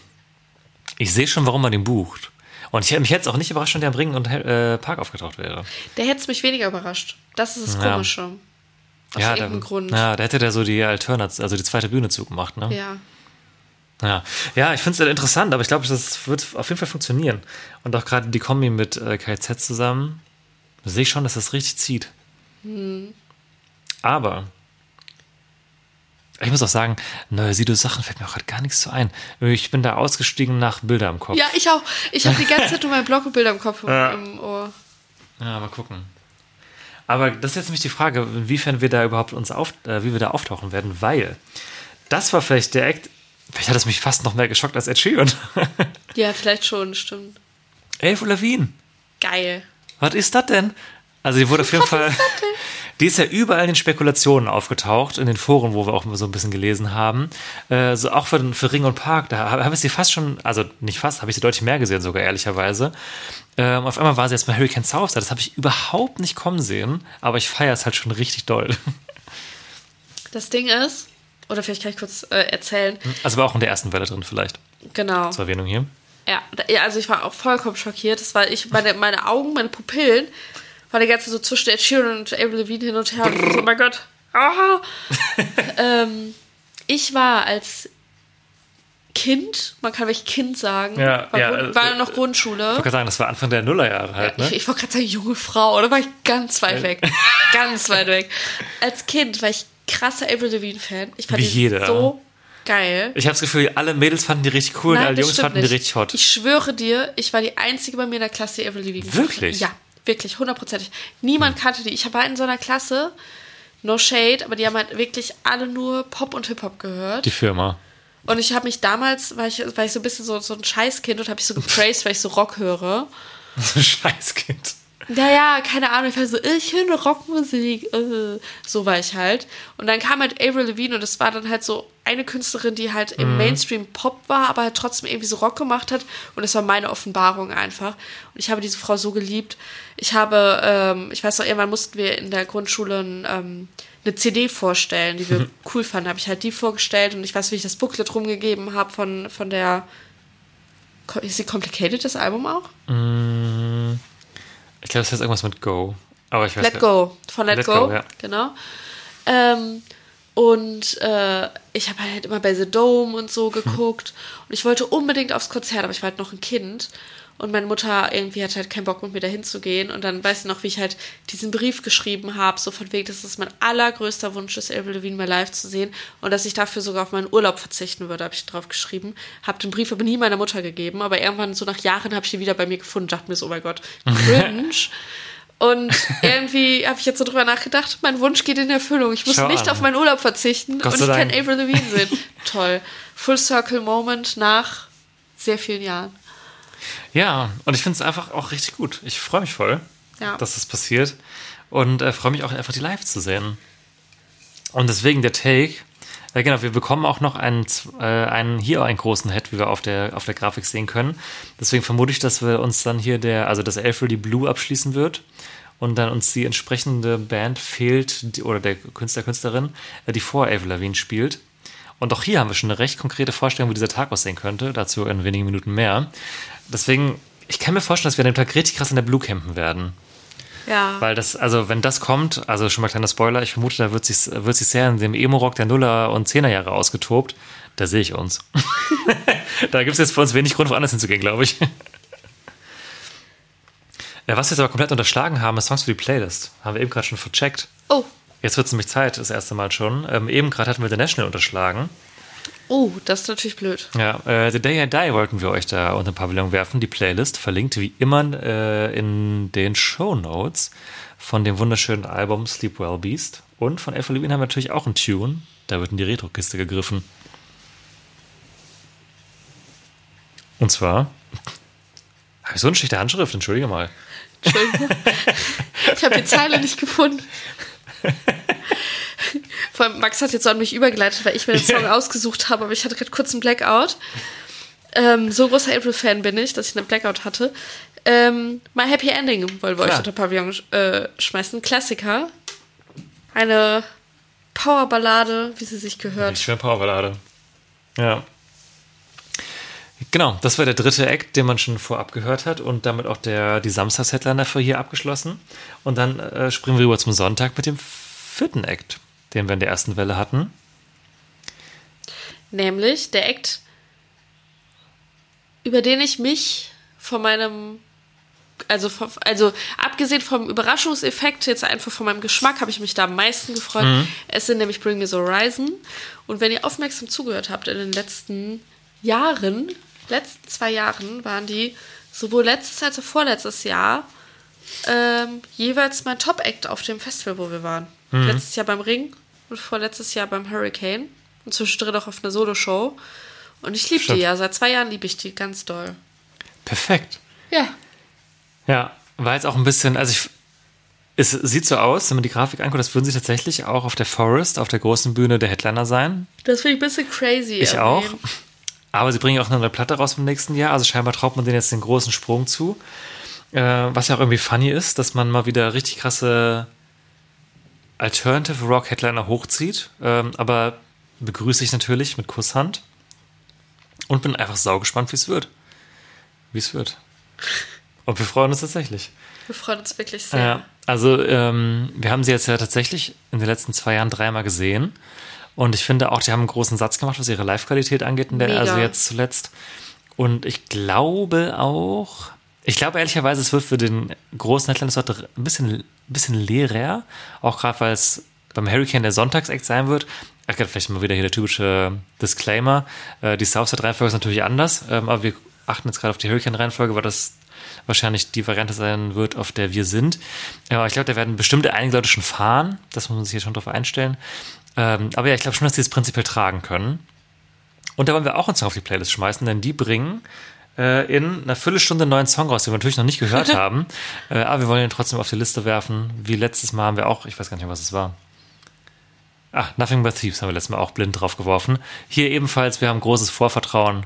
ich sehe schon, warum man den bucht. Und ich hätte mich jetzt auch nicht überrascht, wenn der am Ring und äh, Park aufgetaucht wäre. Der hätte es mich weniger überrascht. Das ist das Ja. Komische. Aus ja, irgendeinem da, Grund. Ja, da hätte der so die Alternat, also die zweite Bühne zugemacht, ne? Ja. Ja, ja ich finde es interessant, aber ich glaube, das wird auf jeden Fall funktionieren. Und auch gerade die Kombi mit äh, KZ zusammen, da sehe ich schon, dass das richtig zieht. Hm. Aber ich muss auch sagen, neue Sido-Sachen fällt mir auch gerade gar nichts zu ein. Ich bin da ausgestiegen nach Bilder im Kopf. Ja, ich auch. Ich habe die ganze Zeit nur mein Blog und Bilder im Kopf Ja. im Ohr. Ja, mal gucken. Aber das ist jetzt nämlich die Frage, inwiefern wir da überhaupt uns auf, äh, wie wir da auftauchen werden, weil das war vielleicht der Act, vielleicht hat es mich fast noch mehr geschockt als Ed Sheeran. Ja, vielleicht schon, stimmt. Avril Lavigne. Geil. Was ist das denn? Also die wurde auf jeden Fall, die ist ja überall in den Spekulationen aufgetaucht, in den Foren, wo wir auch so ein bisschen gelesen haben. Äh, so auch für, für Ring und Park, da habe hab ich sie fast schon, also nicht fast, habe ich sie deutlich mehr gesehen sogar, ehrlicherweise. Ähm, auf einmal war sie jetzt bei Hurricane South, das habe ich überhaupt nicht kommen sehen, aber ich feiere es halt schon richtig doll. Das Ding ist, oder vielleicht kann ich kurz äh, erzählen. Also war auch in der ersten Welle drin vielleicht, Genau. zur Erwähnung hier. Ja, da- ja, also ich war auch vollkommen schockiert. Das war ich, meine, meine Augen, meine Pupillen waren die ganze Zeit so zwischen Ed Sheeran und Avril Lavigne hin und her. Und ich so, oh mein Gott. Ah. ähm, ich war als Kind, man kann wirklich Kind sagen, Ja, war, ja, Grund, äh, war noch Grundschule. Ich wollte gerade sagen, das war Anfang der Nullerjahre halt, Ich, ne? ich wollte gerade sagen, junge Frau, oder war ich ganz weit weg. ganz weit weg. Als Kind war ich krasser Avril Lavigne-Fan. Ich fand Wie die jeder. so geil. Ich habe das Gefühl, alle Mädels fanden die richtig cool und alle Jungs fanden die nicht. richtig hot. Ich schwöre dir, ich war die einzige bei mir in der Klasse, die Avril Lavigne Wirklich? Ja, wirklich, hundertprozentig. Niemand kannte die. Ich war in so einer Klasse, no shade, aber die haben halt wirklich alle nur Pop und Hip-Hop gehört. Die Firma. Und ich habe mich damals, war ich, war ich so ein bisschen so, so ein Scheißkind und habe ich so gepraised, weil ich so Rock höre. Scheißkind. Naja, keine Ahnung, ich war so, ich höre Rockmusik. Äh. So war ich halt. Und dann kam halt Avril Lavigne und es war dann halt so eine Künstlerin, die halt im Mainstream Pop war, aber halt trotzdem irgendwie so Rock gemacht hat. Und es war meine Offenbarung einfach. Und ich habe diese Frau so geliebt. Ich habe, ähm, ich weiß noch, irgendwann mussten wir in der Grundschule ein, ähm, eine CD vorstellen, die wir cool fanden. Habe ich halt die vorgestellt und ich weiß, wie ich das Booklet rumgegeben habe von, von der. Ist sie Complicated, das Album auch? Ich glaube, das heißt irgendwas mit Go. Aber ich weiß Let gar- Go, von Let, Let Go, Go, ja. genau. Ähm, und äh, ich habe halt immer bei The Dome und so geguckt. und ich wollte unbedingt aufs Konzert, aber ich war halt noch ein Kind. Und meine Mutter irgendwie hat halt keinen Bock mit mir dahin zu gehen. Und dann weißt du noch, wie ich halt diesen Brief geschrieben habe, so von wegen, dass es mein allergrößter Wunsch ist, Avril Lavigne mal live zu sehen. Und dass ich dafür sogar auf meinen Urlaub verzichten würde, habe ich drauf geschrieben. Habe den Brief aber nie meiner Mutter gegeben. Aber irgendwann, so nach Jahren, habe ich ihn wieder bei mir gefunden und dachte mir so, oh mein Gott, cringe. Und irgendwie habe ich jetzt so drüber nachgedacht, mein Wunsch geht in Erfüllung. Ich muss Schau nicht an. auf meinen Urlaub verzichten Gott und ich kann. Avril Lavigne sehen. Toll. Full Circle Moment nach sehr vielen Jahren. Ja, und ich finde es einfach auch richtig gut. Ich freue mich voll, Ja. dass das passiert. Und äh, freue mich auch einfach, die live zu sehen. Und deswegen der Take. Äh, genau, wir bekommen auch noch einen, äh, einen hier einen großen Head, wie wir auf der, auf der Grafik sehen können. Deswegen vermute ich, dass wir uns dann hier der, also das Elf die Blue abschließen wird. Und dann uns die entsprechende Band fehlt, die, oder der Künstler, Künstlerin, äh, die vor Avril Lavigne spielt. Und auch hier haben wir schon eine recht konkrete Vorstellung, wie dieser Tag aussehen könnte. Dazu in wenigen Minuten mehr. Deswegen, ich kann mir vorstellen, dass wir an dem Tag richtig krass in der Blue campen werden. Ja. Weil das, also wenn das kommt, also schon mal kleiner Spoiler, ich vermute, da wird sich, wird sich sehr in dem Emo-Rock der Nuller- und Zehnerjahre ausgetobt. Da sehe ich uns. da gibt es jetzt für uns wenig Grund, woanders hinzugehen, glaube ich. Ja, was wir jetzt aber komplett unterschlagen haben, ist Songs für die Playlist. Haben wir eben gerade schon vercheckt. Oh, Jetzt wird es nämlich Zeit, das erste Mal schon. Ähm, eben gerade hatten wir The National unterschlagen. Oh, das ist natürlich blöd. Ja, äh, The Day I Die wollten wir euch da unter den Pavillon werfen. Die Playlist verlinkt wie immer äh, in den Show Notes von dem wunderschönen Album Sleep Well Beast. Und von Avril Lavigne haben wir natürlich auch einen Tune. Da wird in die Retro-Kiste gegriffen. Und zwar. Habe ich so eine schlechte Handschrift? Entschuldige mal. Entschuldigung. ich habe die Zeile nicht gefunden. Vor allem, Max hat jetzt so an mich übergeleitet, weil ich mir den Song ausgesucht habe, aber ich hatte gerade kurz einen Blackout. Ähm, so großer April-Fan bin ich, dass ich einen Blackout hatte. Ähm, My Happy Ending wollen wir euch Klar. unter Pavillon äh, schmeißen. Klassiker. Eine Powerballade, wie sie sich gehört. schöne Powerballade. Ja. Genau, das war der dritte Act, den man schon vorab gehört hat und damit auch der, die Samstags-Headliner für hier abgeschlossen. Und dann äh, springen wir rüber zum Sonntag mit dem vierten Act, den wir in der ersten Welle hatten. Nämlich der Act, über den ich mich von meinem, also, von, also abgesehen vom Überraschungseffekt, jetzt einfach von meinem Geschmack, habe ich mich da am meisten gefreut. Es sind nämlich Bring Me the Horizon. Und wenn ihr aufmerksam zugehört habt in den letzten Jahren, letzten zwei Jahren, waren die sowohl letztes als auch vorletztes Jahr ähm, jeweils mein Top-Act auf dem Festival, wo wir waren. Letztes Jahr beim Ring und vorletztes Jahr beim Hurricane. Und zwischendrin auch auf einer Solo-Show. Und ich liebe die ja. Seit zwei Jahren liebe ich die ganz doll. Perfekt. Ja. Ja, war jetzt auch ein bisschen, also ich, es sieht so aus, wenn man die Grafik anguckt, das würden sie tatsächlich auch auf der Forest, auf der großen Bühne der Headliner sein. Das finde ich ein bisschen crazy. Ich irgendwie. auch. Aber sie bringen auch eine Platte raus im nächsten Jahr, also scheinbar traut man denen jetzt den großen Sprung zu. Äh, was ja auch irgendwie funny ist, dass man mal wieder richtig krasse Alternative Rock Headliner hochzieht. Ähm, aber begrüße ich natürlich mit Kusshand. Und bin einfach saugespannt, wie es wird. Wie es wird. Und wir freuen uns tatsächlich. Wir freuen uns wirklich sehr. Ja, also ähm, wir haben sie jetzt ja tatsächlich in den letzten zwei Jahren dreimal gesehen. Und ich finde auch, die haben einen großen Satz gemacht, was ihre Live-Qualität angeht, in der, Mega. also jetzt zuletzt. Und ich glaube auch, ich glaube ehrlicherweise, es wird für den großen dort ein bisschen, ein bisschen leerer. Auch gerade, weil es beim Hurricane der Sonntagsakt sein wird. Ach, vielleicht mal wieder hier der typische Disclaimer. Äh, die Southside-Reihenfolge ist natürlich anders, ähm, aber wir achten jetzt gerade auf die Hurricane-Reihenfolge, weil das wahrscheinlich die Variante sein wird, auf der wir sind. Ja, aber ich glaube, da werden bestimmte einige Leute schon fahren. Das muss man sich hier schon drauf einstellen. Ähm, aber ja, ich glaube schon, dass die es prinzipiell tragen können. Und da wollen wir auch uns noch auf die Playlist schmeißen, denn die bringen äh, in einer Viertelstunde einen neuen Song raus, den wir natürlich noch nicht gehört haben. Äh, aber wir wollen ihn trotzdem auf die Liste werfen. Wie letztes Mal haben wir auch, ich weiß gar nicht mehr, was es war. Ah, Nothing But Thieves haben wir letztes Mal auch blind drauf geworfen. Hier ebenfalls, wir haben großes Vorvertrauen.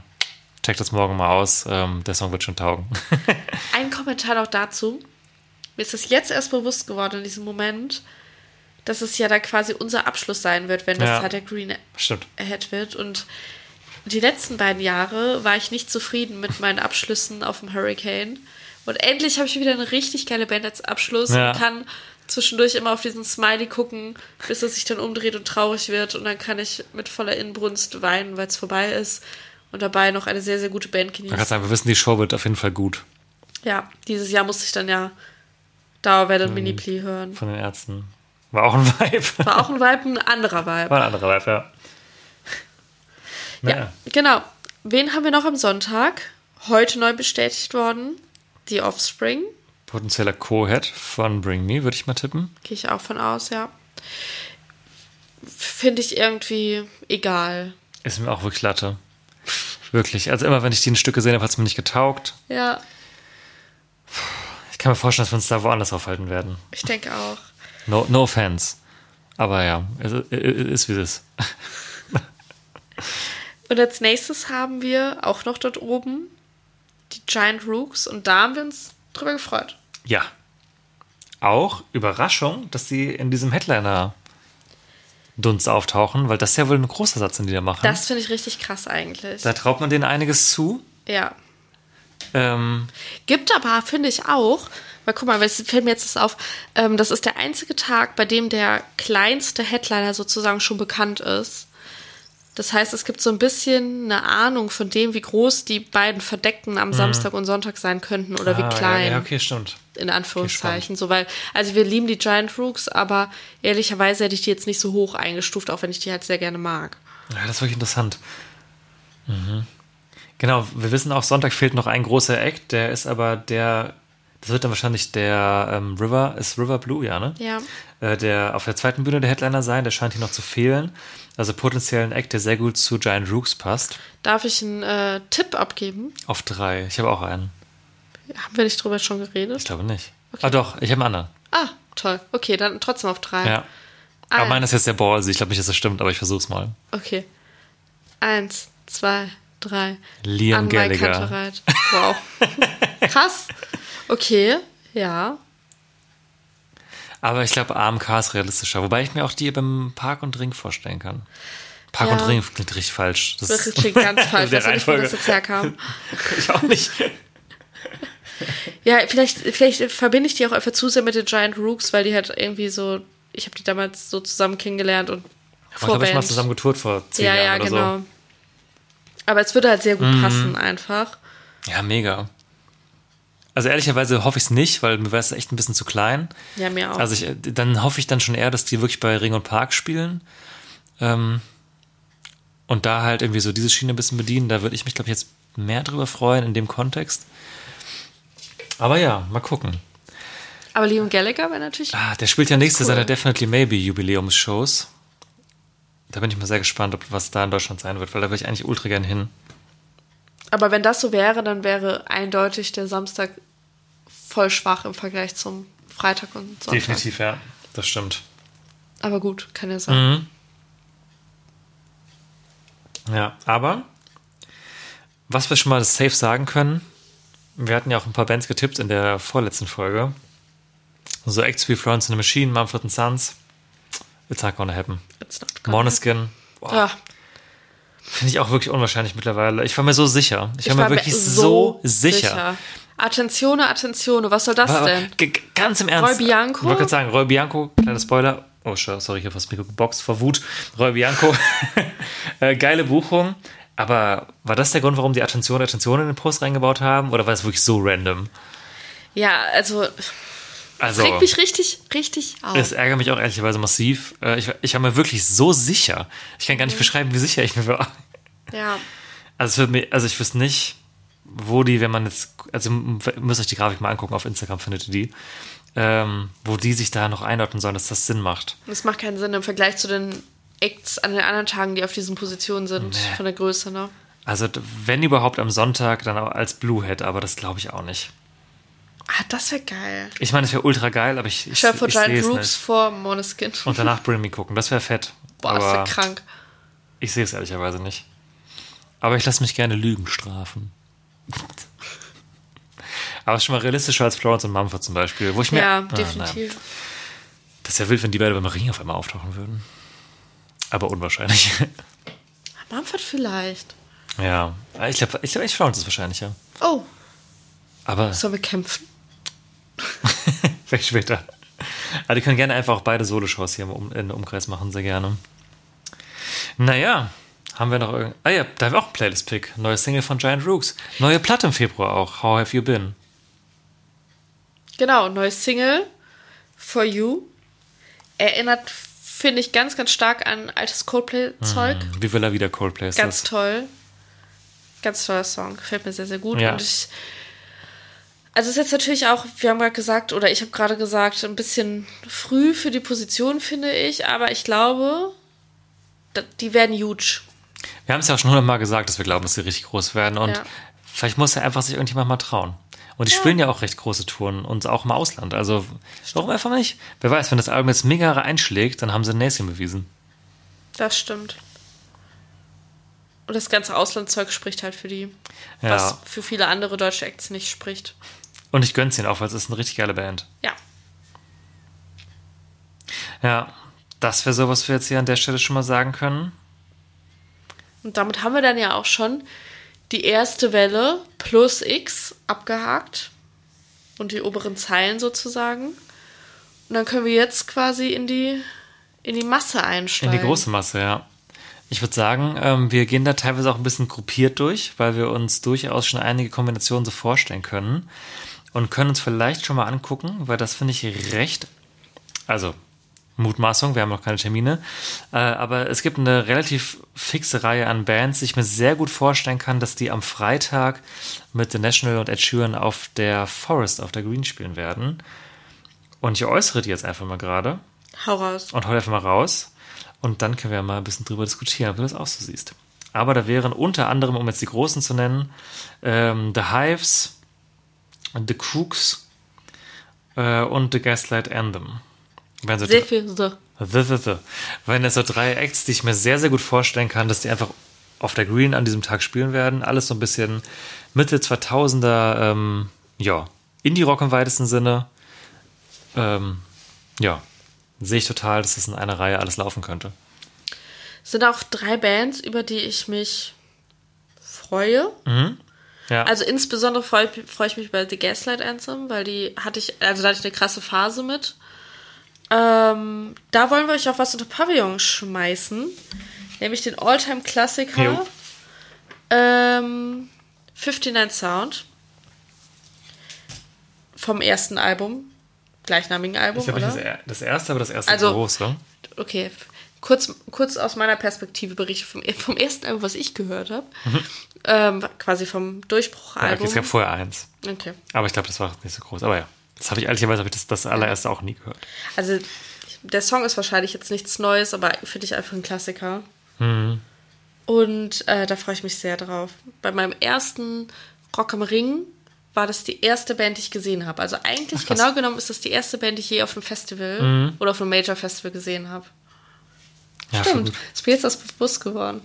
Checkt das morgen mal aus. Ähm, der Song wird schon taugen. Ein Kommentar noch dazu. Mir ist es jetzt erst bewusst geworden in diesem Moment, dass es ja da quasi unser Abschluss sein wird, wenn das Ja. halt der Green Stimmt. Ahead wird. Und die letzten beiden Jahre war ich nicht zufrieden mit meinen Abschlüssen auf dem Hurricane. Und endlich habe ich wieder eine richtig geile Band als Abschluss Ja. und kann zwischendurch immer auf diesen Smiley gucken, bis er sich dann umdreht und traurig wird. Und dann kann ich mit voller Inbrunst weinen, weil es vorbei ist. Und dabei noch eine sehr, sehr gute Band genießen. sagen, wir wissen, die Show wird auf jeden Fall gut Ja, dieses Jahr musste ich dann ja Dauerwelle und Mini-Plee hören. von den Ärzten. War auch ein Vibe. War auch ein Vibe, ein anderer Vibe. War ein anderer Vibe, ja. Ja, genau. Wen haben wir noch am Sonntag? Heute neu bestätigt worden. Die Offspring. Potenzieller Co-Head von Bring Me, würde ich mal tippen. Gehe ich auch von aus, ja. Finde ich irgendwie egal. Ist mir auch wirklich Latte. Wirklich. Also immer, wenn ich die in Stück gesehen habe, hat es mir nicht getaugt. Ja, Ich kann mir vorstellen, dass wir uns da woanders aufhalten werden. ich denke auch. No, no offense. Aber ja, es ist, ist wie es ist. Und als nächstes haben wir auch noch dort oben die Giant Rooks und da haben wir uns drüber gefreut. Ja. Auch Überraschung, dass sie in diesem Headliner Dunst auftauchen, weil das ist ja wohl ein großer Satz, den die da machen. Das finde ich richtig krass eigentlich. da traut man denen einiges zu. ja. Ähm, Gibt aber, finde ich auch, weil guck mal, es fällt mir jetzt das auf, ähm, das ist der einzige Tag, bei dem der kleinste Headliner sozusagen schon bekannt ist. Das heißt, es gibt so ein bisschen eine Ahnung von dem, wie groß die beiden Verdeckten am Samstag und Sonntag sein könnten oder Ah, wie klein. Ja, ja, okay, stimmt. in Anführungszeichen. So, weil, also wir lieben die Giant Rooks, aber ehrlicherweise hätte ich die jetzt nicht so hoch eingestuft, auch wenn ich die halt sehr gerne mag. Ja, das ist wirklich interessant. Mhm. Genau, wir wissen auch, Sonntag fehlt noch ein großer Act, der ist aber der, das wird dann wahrscheinlich der ähm, River, ist River Blue, ja, ne? Ja. Äh, der auf der zweiten Bühne der Headliner sein, der scheint hier noch zu fehlen. Also potenziell ein Act, der sehr gut zu Giant Rooks passt. Darf ich einen äh, Tipp abgeben? Auf drei. Ich habe auch einen. Haben wir nicht drüber schon geredet? Ich glaube nicht. Ah doch, ich habe einen anderen. Ah, toll. Okay, dann trotzdem auf drei. Ja. Aber Eins. meiner ist jetzt sehr ballsy. Ich glaube nicht, dass das stimmt, aber ich versuch's mal. Okay. Eins, zwei, drei. Liam An Gallagher. Wow. Krass. Okay, ja. Aber ich glaube, AMK ist realistischer. Wobei ich mir auch die beim Park und Ring vorstellen kann. Park Ja. und Ring klingt richtig falsch. Das, Das klingt ganz falsch. der Ich weiß nicht, wo Reihenfolge. das jetzt herkam. Ich auch nicht. Ja, vielleicht, vielleicht verbinde ich die auch einfach zu sehr mit den Giant Rooks, weil die halt irgendwie so, ich habe die damals so zusammen kennengelernt und Ich glaube, ich mal zusammen getourt vor zehn Ja, ja, Jahren oder genau. Aber es würde halt sehr gut passen einfach. so. Ja, mega. Also ehrlicherweise hoffe ich es nicht, weil mir wäre es echt ein bisschen zu klein. Ja, mir auch. Also ich, dann hoffe ich dann schon eher, dass die wirklich bei Ring und Park spielen. Ähm, und da halt irgendwie so diese Schiene ein bisschen bedienen. Da würde ich mich, glaube ich, jetzt mehr drüber freuen in dem Kontext. Aber ja, mal gucken. Aber Liam Gallagher wäre natürlich. Ah, der spielt ja nächste Cool. seiner Definitely Maybe Jubiläumsshows. Da bin ich mal sehr gespannt, ob was da in Deutschland sein wird, weil da würde ich eigentlich ultra gern hin. Aber wenn das so wäre, dann wäre eindeutig der Samstag voll schwach im Vergleich zum Freitag und Sonntag. Definitiv, ja. Das stimmt. Aber gut, kann ja sein. Mhm. Ja, aber was wir schon mal safe sagen können, wir hatten ja auch ein paar Bands getippt in der vorletzten Folge. So Acts wie Florence and the Machine, Mumford Sons. It's not gonna happen. It's not gonna Måneskin. Boah, Ja, Finde ich auch wirklich unwahrscheinlich mittlerweile. Ich war mir so sicher. Ich, war war mir wirklich so sicher. Attenzione, Attenzione, was soll das Aber denn? ganz im Ernst. Roy Bianco? Ich wollte gerade sagen, Roy Bianco, kleiner Spoiler. Oh, sorry, ich habe das Mikro geboxt vor Wut. Roy Bianco, äh, geile Buchung. Aber war das der Grund, warum die Attention, Attention in den Post reingebaut haben? Oder war es wirklich so random? Ja, also, Also, regt mich richtig, richtig auf. es ärgert mich auch ehrlicherweise massiv. Äh, ich, ich war mir wirklich so sicher. Ich kann gar Mhm. nicht beschreiben, wie sicher ich mir war. ja. Also, wird mir, also ich wüsste nicht, wo die, wenn man jetzt, also müsst euch die Grafik mal angucken, auf Instagram findet ihr die, ähm, wo die sich da noch einordnen sollen, dass das Sinn macht. Das macht keinen Sinn im Vergleich zu den Acts an den anderen Tagen, die auf diesen Positionen sind, Nee. von der Größe, ne? Also, wenn überhaupt am Sonntag, dann auch als Bluehead, aber das glaube ich auch nicht. Ah, das wäre geil. Ich meine, es wäre ultra geil, aber ich, ich, ich sehe Giant nicht. vor Moneskin. Und danach Bring Me gucken, das wäre fett. Boah, das aber wäre krank. ich sehe es ehrlicherweise nicht. Aber ich lasse mich gerne Lügen strafen. Aber es ist schon mal realistischer als Florence und Mumford zum Beispiel, wo ich mir. Ja, Ah, definitiv. nein. Das ist ja wild, wenn die beide beim Ring auf einmal auftauchen würden. Aber unwahrscheinlich. Mumford vielleicht. ja. Ich glaube, ich glaub, echt Florence ist wahrscheinlicher. Oh, Aber sollen wir kämpfen? Vielleicht später. Aber die können gerne einfach auch beide Soloshows hier im, um im Umkreis machen, sehr gerne. Naja, haben wir noch irgend... Ah ja, da haben wir auch einen Playlist-Pick. Neue Single von Giant Rooks. Neue Platte im Februar auch. How Have You Been? Genau, neues Single, For You. Erinnert, finde ich, ganz, ganz stark an altes Coldplay-Zeug. Wie will er wieder Coldplay ist Ganz das? toll. Ganz toller Song. Gefällt mir sehr, sehr gut. Ja. Und ich. Also ist jetzt natürlich auch, wir haben gerade gesagt, oder ich habe gerade gesagt, ein bisschen früh für die Position, finde ich, aber ich glaube, die werden huge. Wir haben es ja auch schon hundertmal gesagt, dass wir glauben, dass sie richtig groß werden. Und Ja. vielleicht muss ja einfach sich irgendjemand mal trauen. Und die spielen ja auch recht große Touren und auch im Ausland. Also warum einfach nicht? Wer weiß, wenn das Album jetzt mega einschlägt, dann haben sie ein Näschen bewiesen. Das stimmt. Und das ganze Auslandszeug spricht halt für die, Ja. was für viele andere deutsche Acts nicht spricht. Und ich gönn's ihnen auch, weil es ist eine richtig geile Band. Ja. Ja, das wäre so, was wir jetzt hier an der Stelle schon mal sagen können. Und damit haben wir dann ja auch schon die erste Welle plus X abgehakt. Und die oberen Zeilen sozusagen. Und dann können wir jetzt quasi in die, in die Masse In einsteigen. die große Masse, ja. Ich würde sagen, ähm, wir gehen da teilweise auch ein bisschen gruppiert durch, weil wir uns durchaus schon einige Kombinationen so vorstellen können und können uns vielleicht schon mal angucken, weil das finde ich recht, also Mutmaßung, wir haben noch keine Termine, äh, aber es gibt eine relativ fixe Reihe an Bands, die ich mir sehr gut vorstellen kann, dass die am Freitag mit The National und Ed Sheeran auf der Forest, auf der Green spielen werden. Und ich äußere die jetzt einfach mal gerade Hau raus. und hau einfach mal raus. Und dann können wir mal ein bisschen drüber diskutieren, ob du das auch so siehst. Aber da wären unter anderem, um jetzt die Großen zu nennen, ähm, The Hives, The Cooks äh, und The Gaslight Anthem. Wären so Sehr viel so. Wären das so drei Acts, die ich mir sehr, sehr gut vorstellen kann, dass die einfach auf der Green an diesem Tag spielen werden. Alles so ein bisschen Mitte 2000er, ähm, ja, Indie-Rock im weitesten Sinne. Ähm, ja, sehe ich total, dass das in einer Reihe alles laufen könnte. Es sind auch drei Bands, über die ich mich freue. Ja, Also insbesondere freue freu ich mich bei The Gaslight Anthem, weil die hatte ich, also da hatte ich eine krasse Phase mit. Ähm, da wollen wir euch auch was unter Pavillon schmeißen. Nämlich den Alltime-Klassiker ähm, 59 Sound. Vom ersten Album. Gleichnamigen Album, ich glaube oder? das, das erste, aber das erste Also- große. okay, kurz, kurz aus meiner Perspektive berichte vom, vom ersten Album, was ich gehört habe. Ähm, quasi vom Ja, okay, Durchbruchalbum. es gab vorher eins. okay. Aber ich glaube, das war nicht so groß. Aber ja, das habe ich ehrlicherweise habe ich das, das allererste auch nie gehört. Also, der Song ist wahrscheinlich jetzt nichts Neues, aber finde ich einfach ein Klassiker. Und äh, da freue ich mich sehr drauf. Bei meinem ersten Rock am Ring war das die erste Band, die ich gesehen habe. Also eigentlich, krass. genau genommen, ist das die erste Band, die ich je auf einem Festival oder auf einem Major-Festival gesehen habe. Ja, Stimmt. Ist mir jetzt das bewusst geworden.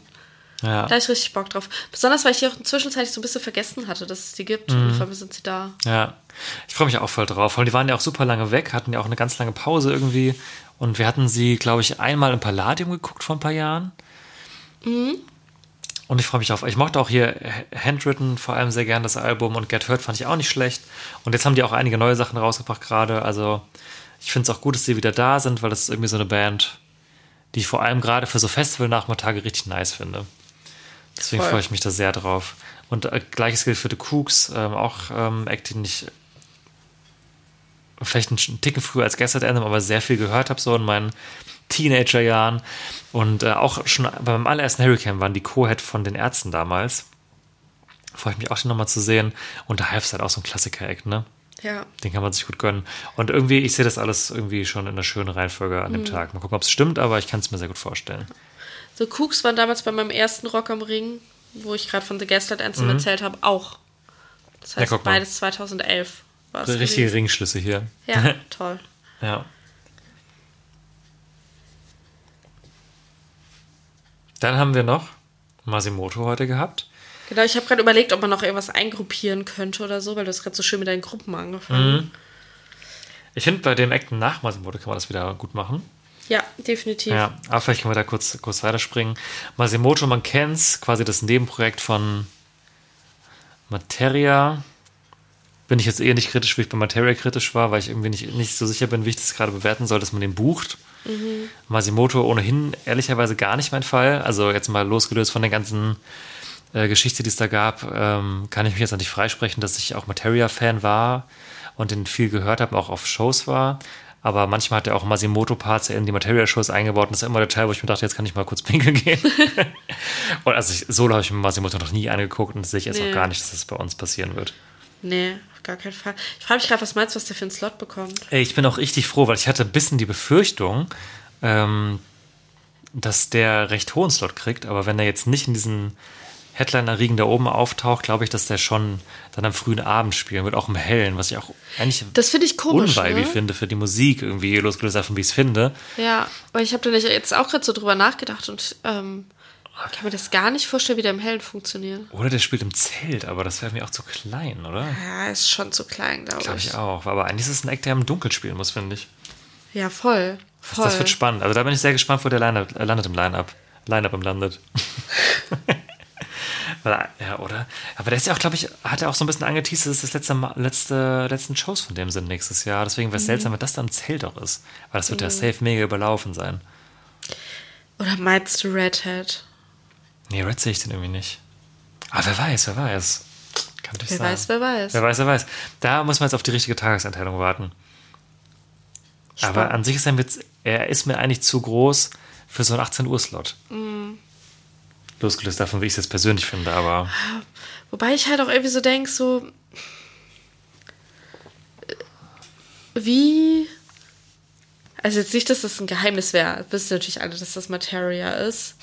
Ja. Da habe ich richtig Bock drauf. Besonders, weil ich die auch zwischenzeitlich so ein bisschen vergessen hatte, dass es die gibt. Und vor allem sind sie da. Ja, ich freue mich auch voll drauf. Und die waren ja auch super lange weg, hatten ja auch eine ganz lange Pause irgendwie. Und wir hatten sie, glaube ich, einmal im Palladium geguckt vor ein paar Jahren. Und ich freue mich auf. Ich mochte auch hier Handwritten vor allem sehr gern das Album und Get Hurt fand ich auch nicht schlecht. Und jetzt haben die auch einige neue Sachen rausgebracht gerade. Also ich finde es auch gut, dass sie wieder da sind, weil das ist irgendwie so eine Band, die ich vor allem gerade für so Festival-Nachmittage richtig nice finde. Deswegen Voll. freue ich mich da sehr drauf. Und äh, gleiches gilt für The Cooks, ähm, auch ähm, Act, den ich vielleicht einen Ticken früher als Gaslight Anthem, aber sehr viel gehört habe, so in meinen Teenagerjahren. Und äh, auch schon beim allerersten Hurricane waren die Co-Head von den Ärzten damals. Freue ich mich auch, den nochmal zu sehen. Und der Hive ist halt auch so ein Klassiker-Act, ne? Ja. Den kann man sich gut gönnen. Und irgendwie, ich sehe das alles irgendwie schon in einer schönen Reihenfolge an dem Tag. Mal gucken, ob es stimmt, aber ich kann es mir sehr gut vorstellen. The Cooks waren damals bei meinem ersten Rock am Ring, wo ich gerade von The Gaslight Anthem erzählt habe, auch. Das heißt, Mhm. mal. beides 2011 war es. Richtige gewesen. Ringschlüsse hier. Ja, toll. Ja. Dann haben wir noch Masimoto heute gehabt. Genau, ich habe gerade überlegt, ob man noch irgendwas eingruppieren könnte oder so, weil du hast gerade so schön mit deinen Gruppen angefangen. Ich finde, bei dem Acten nach Masimoto kann man das wieder gut machen. Ja, definitiv. Ja, aber vielleicht können wir da kurz, kurz weiterspringen. Masimoto, man kennt's, quasi das Nebenprojekt von Materia. Bin ich jetzt eher nicht kritisch, wie ich bei Materia kritisch war, weil ich irgendwie nicht, nicht so sicher bin, wie ich das gerade bewerten soll, dass man den bucht. Masimoto ohnehin ehrlicherweise gar nicht mein Fall. Also jetzt mal losgelöst von der ganzen äh, Geschichte, die es da gab, ähm, kann ich mich jetzt noch nicht freisprechen, dass ich auch Materia-Fan war und den viel gehört habe, auch auf Shows war. Aber manchmal hat er auch Masimoto-Parts in die Materia-Shows eingebaut und das ist immer der Teil, wo ich mir dachte, jetzt kann ich mal kurz pinkeln gehen. und also ich, solo habe ich mir Masimoto noch nie angeguckt und sehe ich jetzt Nee. auch gar nicht, dass das bei uns passieren wird. Nee, auf gar keinen Fall. Ich frage mich gerade, was meinst du, was der für einen Slot bekommt? Ey, ich bin auch richtig froh, weil ich hatte ein bisschen die Befürchtung, ähm, dass der recht hohen Slot kriegt, aber wenn er jetzt nicht in diesen Headliner-Riegen da oben auftaucht, glaube ich, dass der schon dann am frühen Abend spielen wird, auch im Hellen, was ich auch eigentlich Das finde ich komisch. unweilig ne? finde für die Musik, irgendwie losgelöst davon, wie ich es finde. Ja, weil ich habe da nicht jetzt auch gerade so drüber nachgedacht und ähm, kann mir das gar nicht vorstellen, wie der im Hellen funktioniert. Oder der spielt im Zelt, aber das wäre mir auch zu klein, oder? Ja, ist schon zu klein, glaube Glaube ich. ich auch. Aber eigentlich ist es ein Act, der im Dunkeln spielen muss, finde ich. Ja, voll. Das, voll. das wird spannend. Also da bin ich sehr gespannt, wo der Line äh, landet im Line-Up. Line-Up im landet. Ja, oder? Aber der ist ja auch, glaube ich, hat er auch so ein bisschen angeteased, dass es das letzte, letzte, letzten Shows von dem sind nächstes Jahr. Deswegen wäre es seltsam, wenn das da im Zelt auch ist. Weil das wird ja safe mega überlaufen sein. Oder meinst du Redhead? Nee, Red sehe ich den irgendwie nicht. Aber wer weiß, wer weiß. Kann Wer sein. weiß, wer weiß. Wer weiß, wer weiß. Da muss man jetzt auf die richtige Tageseinteilung warten. Aber an sich ist er, mit, er ist mir eigentlich zu groß für so einen 18 Uhr Slot. Mm. Losgelöst davon, wie ich es jetzt persönlich finde, aber Wobei ich halt auch irgendwie so denke, so. Wie. Also jetzt nicht, dass das ein Geheimnis wäre. Wissen natürlich alle, dass das Materia ist.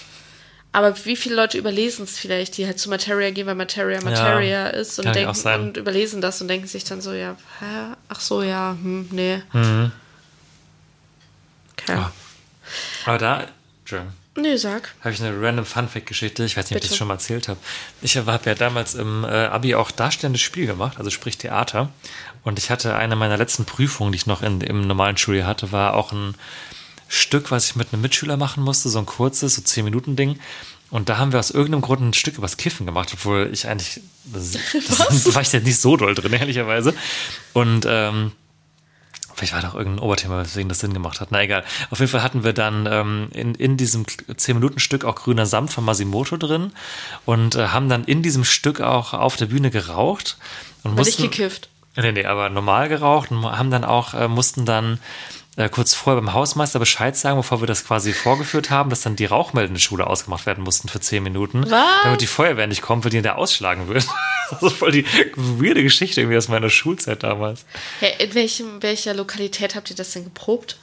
Aber wie viele Leute überlesen es vielleicht, die halt zu Materia gehen, weil Materia Materia ist und, ja denken, und überlesen das und denken sich dann so, ja, hä? Ach so, ja, hm, nee. Mhm. Okay. Ah. aber da, Entschuldigung. Nee, sag. habe ich eine random Fun-Fact-Geschichte. Ich weiß nicht, ob ich das schon mal erzählt habe. Ich habe ja damals im äh, Abi auch darstellendes Spiel gemacht, also sprich Theater. Und ich hatte eine meiner letzten Prüfungen, die ich noch in, im normalen Schuljahr hatte, war auch ein Stück, was ich mit einem Mitschüler machen musste, so ein kurzes, so 10 Minuten Ding. Und da haben wir aus irgendeinem Grund ein Stück übers Kiffen gemacht, obwohl ich eigentlich, das, das war ich da nicht so doll drin, ehrlicherweise. Und ähm, Vielleicht war doch irgendein Oberthema, weswegen das Sinn gemacht hat. Na egal. Auf jeden Fall hatten wir dann ähm, in, in diesem 10-Minuten-Stück auch grüner Samt von Masimoto drin und äh, haben dann in diesem Stück auch auf der Bühne geraucht. Und nicht mussten, gekifft. Nee, nee, aber normal geraucht und haben dann auch, äh, mussten dann äh, kurz vorher beim Hausmeister Bescheid sagen, bevor wir das quasi vorgeführt haben, dass dann die rauchmeldende Schule ausgemacht werden mussten für 10 Minuten. Was? Damit die Feuerwehr nicht kommt, weil die da ausschlagen wird. Das ist voll die weirde Geschichte irgendwie aus meiner Schulzeit damals. Hey, in welchem, welcher Lokalität habt ihr das denn geprobt?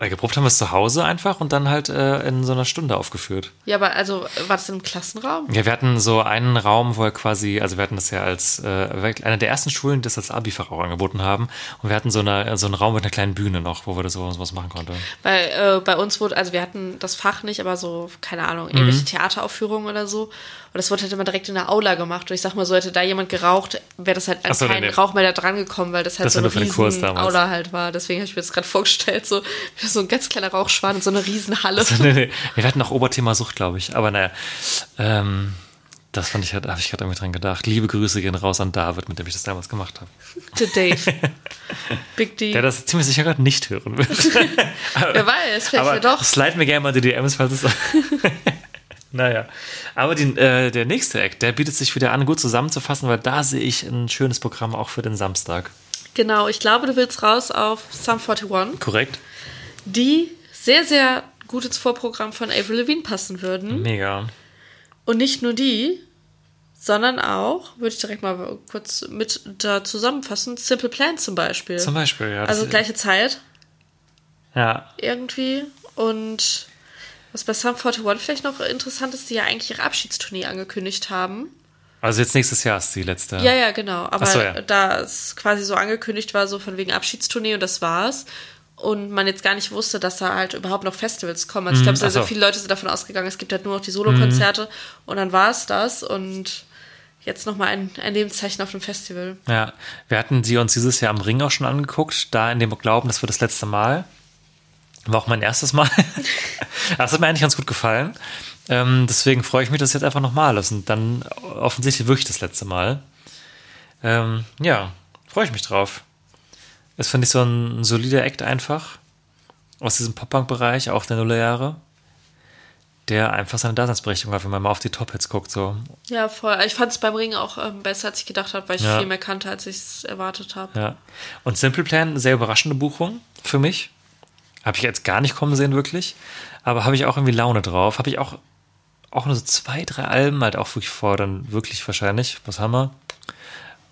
Weil geprobt haben wir es zu Hause einfach und dann halt äh, in so einer Stunde aufgeführt. Ja, aber also war das im Klassenraum? Ja, wir hatten so einen Raum, wo er quasi, also wir hatten das ja als, äh, einer der ersten Schulen, die das als Abi-Fach auch angeboten haben. Und wir hatten so, eine, so einen Raum mit einer kleinen Bühne noch, wo wir das so was machen konnten. Weil äh, bei uns wurde, also wir hatten das Fach nicht, aber so, keine Ahnung, Mhm. irgendwelche Theateraufführungen oder so. Und das wurde halt immer direkt in der Aula gemacht. Und ich sag mal so, hätte da jemand geraucht, wäre das halt an so, nee, keinen nee. Rauchmelder drangekommen, weil das halt Das so eine riesen. Aula halt war. Deswegen habe ich mir das gerade vorgestellt, so, so ein ganz kleiner Rauchschwan in so einer riesen Halle. nee, nee. Wir hatten auch Oberthema Sucht, glaube ich. Aber naja, ähm, das fand ich, halt- habe ich gerade irgendwie dran gedacht. Liebe Grüße gehen raus an David, mit dem ich das damals gemacht habe. To Dave. Big D. Der das ziemlich sicher gerade nicht hören wird. Wer weiß, vielleicht Aber ja doch. slide mir gerne mal die DMs, falls es. naja. Aber die, äh, der nächste Act, der bietet sich wieder an, gut zusammenzufassen, weil da sehe ich ein schönes Programm auch für den Samstag. Genau, ich glaube, du willst raus auf Sum 41, Korrekt? die sehr, sehr gut ins Vorprogramm von Avril Lavigne passen würden. Mega. Und nicht nur die, sondern auch, würde ich direkt mal kurz mit da zusammenfassen, Simple Plan zum Beispiel. Zum Beispiel, ja. also gleiche Zeit Ja, irgendwie. Und was bei Sum 41 vielleicht noch interessant ist, die ja eigentlich ihre Abschiedstournee angekündigt haben. also jetzt nächstes Jahr ist die letzte. Ja, ja, genau. Aber so, ja. da es quasi so angekündigt war, so von wegen Abschiedstournee und das war's. Und man jetzt gar nicht wusste, dass da halt überhaupt noch Festivals kommen. Also ich glaube, sehr, sehr viele Leute sind davon ausgegangen, es gibt halt nur noch die Solokonzerte und dann war es das. Und jetzt nochmal ein, ein Lebenszeichen auf dem Festival. Ja, wir hatten sie uns dieses Jahr am Ring auch schon angeguckt, da in dem Glauben, das wird das letzte Mal. War auch mein erstes Mal. das hat mir eigentlich ganz gut gefallen. Ähm, deswegen freue ich mich, dass es jetzt einfach nochmal ist und dann offensichtlich wirklich das letzte Mal. Ähm, ja, freue ich mich drauf. Das finde ich so ein solider Act einfach aus diesem Pop-Punk-Bereich, auch der Nullerjahre, der einfach seine Daseinsberechtigung hat, wenn man mal auf die Top-Hits guckt. So. Ja, voll. Ich fand es beim Ring auch ähm, besser, als ich gedacht habe, weil ich Ja. viel mehr kannte, als ich es erwartet habe. Ja. Und Simple Plan, sehr überraschende Buchung für mich. Habe ich jetzt gar nicht kommen sehen, wirklich. Aber habe ich auch irgendwie Laune drauf. Habe ich auch, auch nur so zwei, drei Alben halt auch wirklich vor, dann wirklich wahrscheinlich. Was haben wir?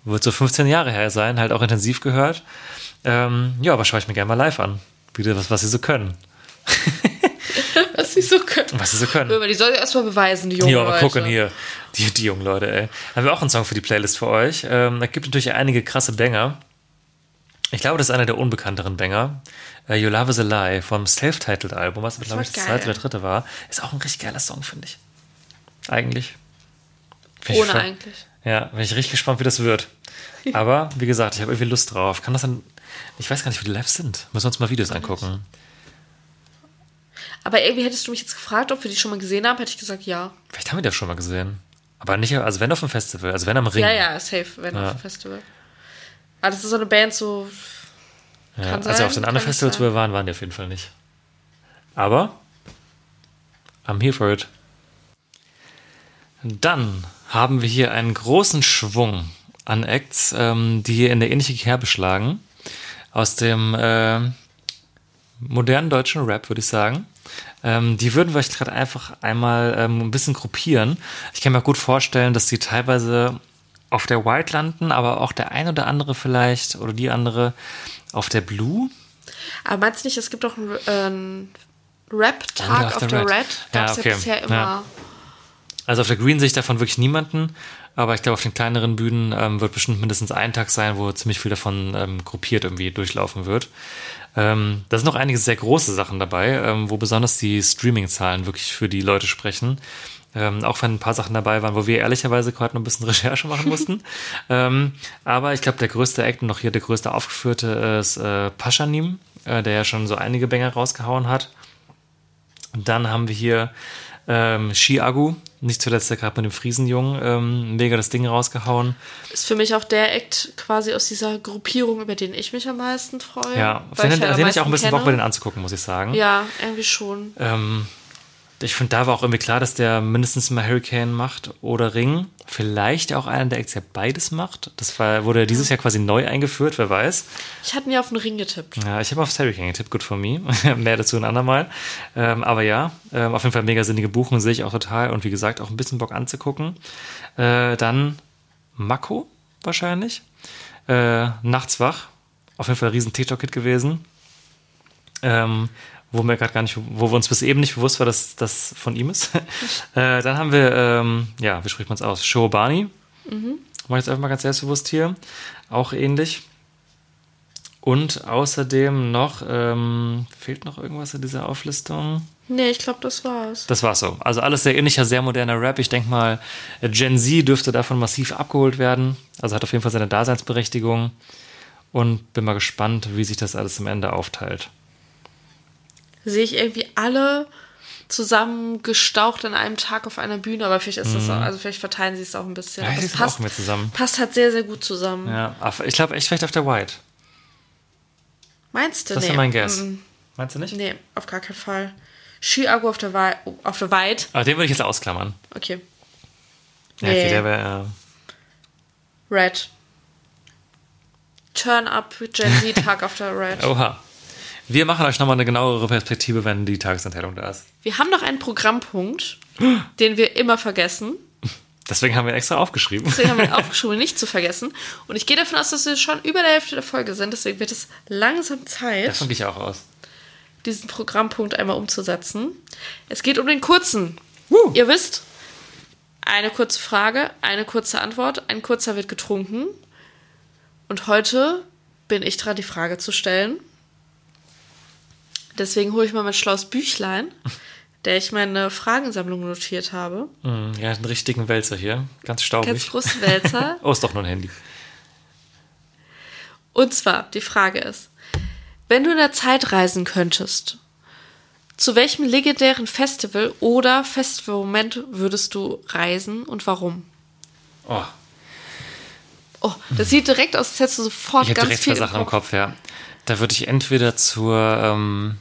Wird so 15 Jahre her sein, halt auch intensiv gehört. Ähm, ja, aber schaue ich mir gerne mal live an. Wieder was, was sie so können. Was sie so können. Was sie so können. Die soll erstmal beweisen, die Jungen. Ja, aber Leute. gucken hier. Die, die jungen Leute, ey. Haben wir auch einen Song für die Playlist für euch. Ähm, da gibt natürlich einige krasse Banger. Ich glaube, das ist einer der unbekannteren Banger. Äh, you Love is a Lie vom Self-Titled-Album, was glaube ich das zweite oder dritte war. Ist auch ein richtig geiler Song, finde ich. Eigentlich. Find ich Ohne voll- eigentlich. Ja, bin ich richtig gespannt, wie das wird. Aber, wie gesagt, ich habe irgendwie Lust drauf. Kann das dann. Ich weiß gar nicht, wie die live sind. Müssen wir uns mal Videos angucken. Aber irgendwie hättest du mich jetzt gefragt, ob wir die schon mal gesehen haben, hätte ich gesagt, ja. Vielleicht haben wir das schon mal gesehen. Aber nicht, also wenn auf dem Festival, also wenn am Ring. Ja, ja, safe, wenn Ja. auf dem Festival. Aber das ist so eine Band, so. Ja, als wir sein, auf den anderen Festivals, wo wir waren, waren die auf jeden Fall nicht. Aber I'm here for it. Dann haben wir hier einen großen Schwung an Acts, ähm, die hier in der ähnliche Kerbe schlagen. Aus dem äh, modernen deutschen Rap, würde ich sagen. Ähm, die würden wir euch gerade einfach einmal ähm, ein bisschen gruppieren. Ich kann mir gut vorstellen, dass die teilweise auf der White landen, aber auch der ein oder andere vielleicht oder die andere auf der Blue. Aber meinst du nicht, es gibt doch einen, äh, Rap-Tag auf, der Red. Red? Ja, Gab es okay. ja bisher immer. Ja. Also auf der Green sehe ich davon wirklich niemanden, aber ich glaube, auf den kleineren Bühnen ähm, wird bestimmt mindestens ein Tag sein, wo ziemlich viel davon ähm, gruppiert irgendwie durchlaufen wird. Ähm, da sind noch einige sehr große Sachen dabei, ähm, wo besonders die Streaming-Zahlen wirklich für die Leute sprechen. Ähm, auch wenn ein paar Sachen dabei waren, wo wir ehrlicherweise gerade noch ein bisschen Recherche machen mussten. ähm, aber ich glaube, der größte Act und noch hier der größte aufgeführte ist äh, Paschanim, äh, der ja schon so einige Banger rausgehauen hat. Und dann haben wir hier ähm, Shiagu, nicht zuletzt der gerade mit dem Friesenjungen, ähm, mega das Ding rausgehauen. Ist für mich auch der Act quasi aus dieser Gruppierung, über den ich mich am meisten freue. Ja, auf den, ich halt den ich auch ein bisschen Bock, kenne. mir den anzugucken, muss ich sagen. Ja, irgendwie schon. Ähm, ich finde, da war auch irgendwie klar, dass der mindestens mal Hurricane macht oder Ring. Vielleicht auch einer der Acts, der beides macht. Das war, wurde dieses Jahr quasi neu eingeführt, wer weiß. Ich hatte mir auf den Ring getippt. Ja, ich habe auf Hurricane getippt, good for me. Mehr dazu ein andermal. Ähm, aber ja, ähm, auf jeden Fall mega sinnige Buchung, sehe ich auch total. Und wie gesagt, auch ein bisschen Bock anzugucken. Äh, dann Mako wahrscheinlich. Äh, Nachts wach. Auf jeden Fall ein riesen TikTok-Hit gewesen. Ähm, wo wir gerade gar nicht, wo wir uns bis eben nicht bewusst war, dass das von ihm ist. äh, dann haben wir, ähm, ja, wie spricht man es aus? Shobani. Mhm. Mach ich jetzt einfach mal ganz selbstbewusst hier. Auch ähnlich. Und außerdem noch, ähm, fehlt noch irgendwas in dieser Auflistung? Nee, ich glaube, das war's. Das war's so. Also alles sehr ähnlicher, sehr moderner Rap. Ich denke mal, Gen Z dürfte davon massiv abgeholt werden. Also hat auf jeden Fall seine Daseinsberechtigung. Und bin mal gespannt, wie sich das alles am Ende aufteilt. Sehe ich irgendwie alle zusammen gestaucht an einem Tag auf einer Bühne, aber vielleicht ist das auch, also vielleicht verteilen sie es auch ein bisschen. Mhm. Ja, Aber die es sind auch passt, mit zusammen. passt halt sehr, sehr gut zusammen. Ja, ich glaube echt vielleicht auf der White. Meinst du? Das nee. ist mein Guess. mm, Meinst du nicht? Nee, auf gar keinen Fall. Chiago auf der Wei auf der Weit. Aber den würde ich jetzt ausklammern. Okay. Ja, okay, Nee. der wäre. Red. Turn up Gen Z Tag auf der Red. Äh, oha. Wir machen euch nochmal eine genauere Perspektive, wenn die Tagesanteilung da ist. Wir haben noch einen Programmpunkt, den wir immer vergessen. Deswegen haben wir extra aufgeschrieben. Deswegen haben wir ihn aufgeschrieben, nicht zu vergessen. Und ich gehe davon aus, dass wir schon über der Hälfte der Folge sind. Deswegen wird es langsam Zeit, Davon gehe ich auch aus. diesen Programmpunkt einmal umzusetzen. Es geht um den kurzen. Woo. Ihr wisst, eine kurze Frage, eine kurze Antwort, ein kurzer wird getrunken. Und heute bin ich dran, die Frage zu stellen. Deswegen hole ich mal mein schlaues Büchlein, der ich meine Fragensammlung notiert habe. Mm, Ja, einen richtigen Wälzer hier. Ganz staubig. Ganz großen Wälzer. Oh, ist doch nur ein Handy. Und zwar, die Frage ist, wenn du in der Zeit reisen könntest, zu welchem legendären Festival oder Festivalmoment würdest du reisen und warum? Oh, Oh, das sieht direkt aus, als hättest du sofort ich ganz direkt viel zwei Sachen im Kopf, ja. Da würde ich entweder zur ähm,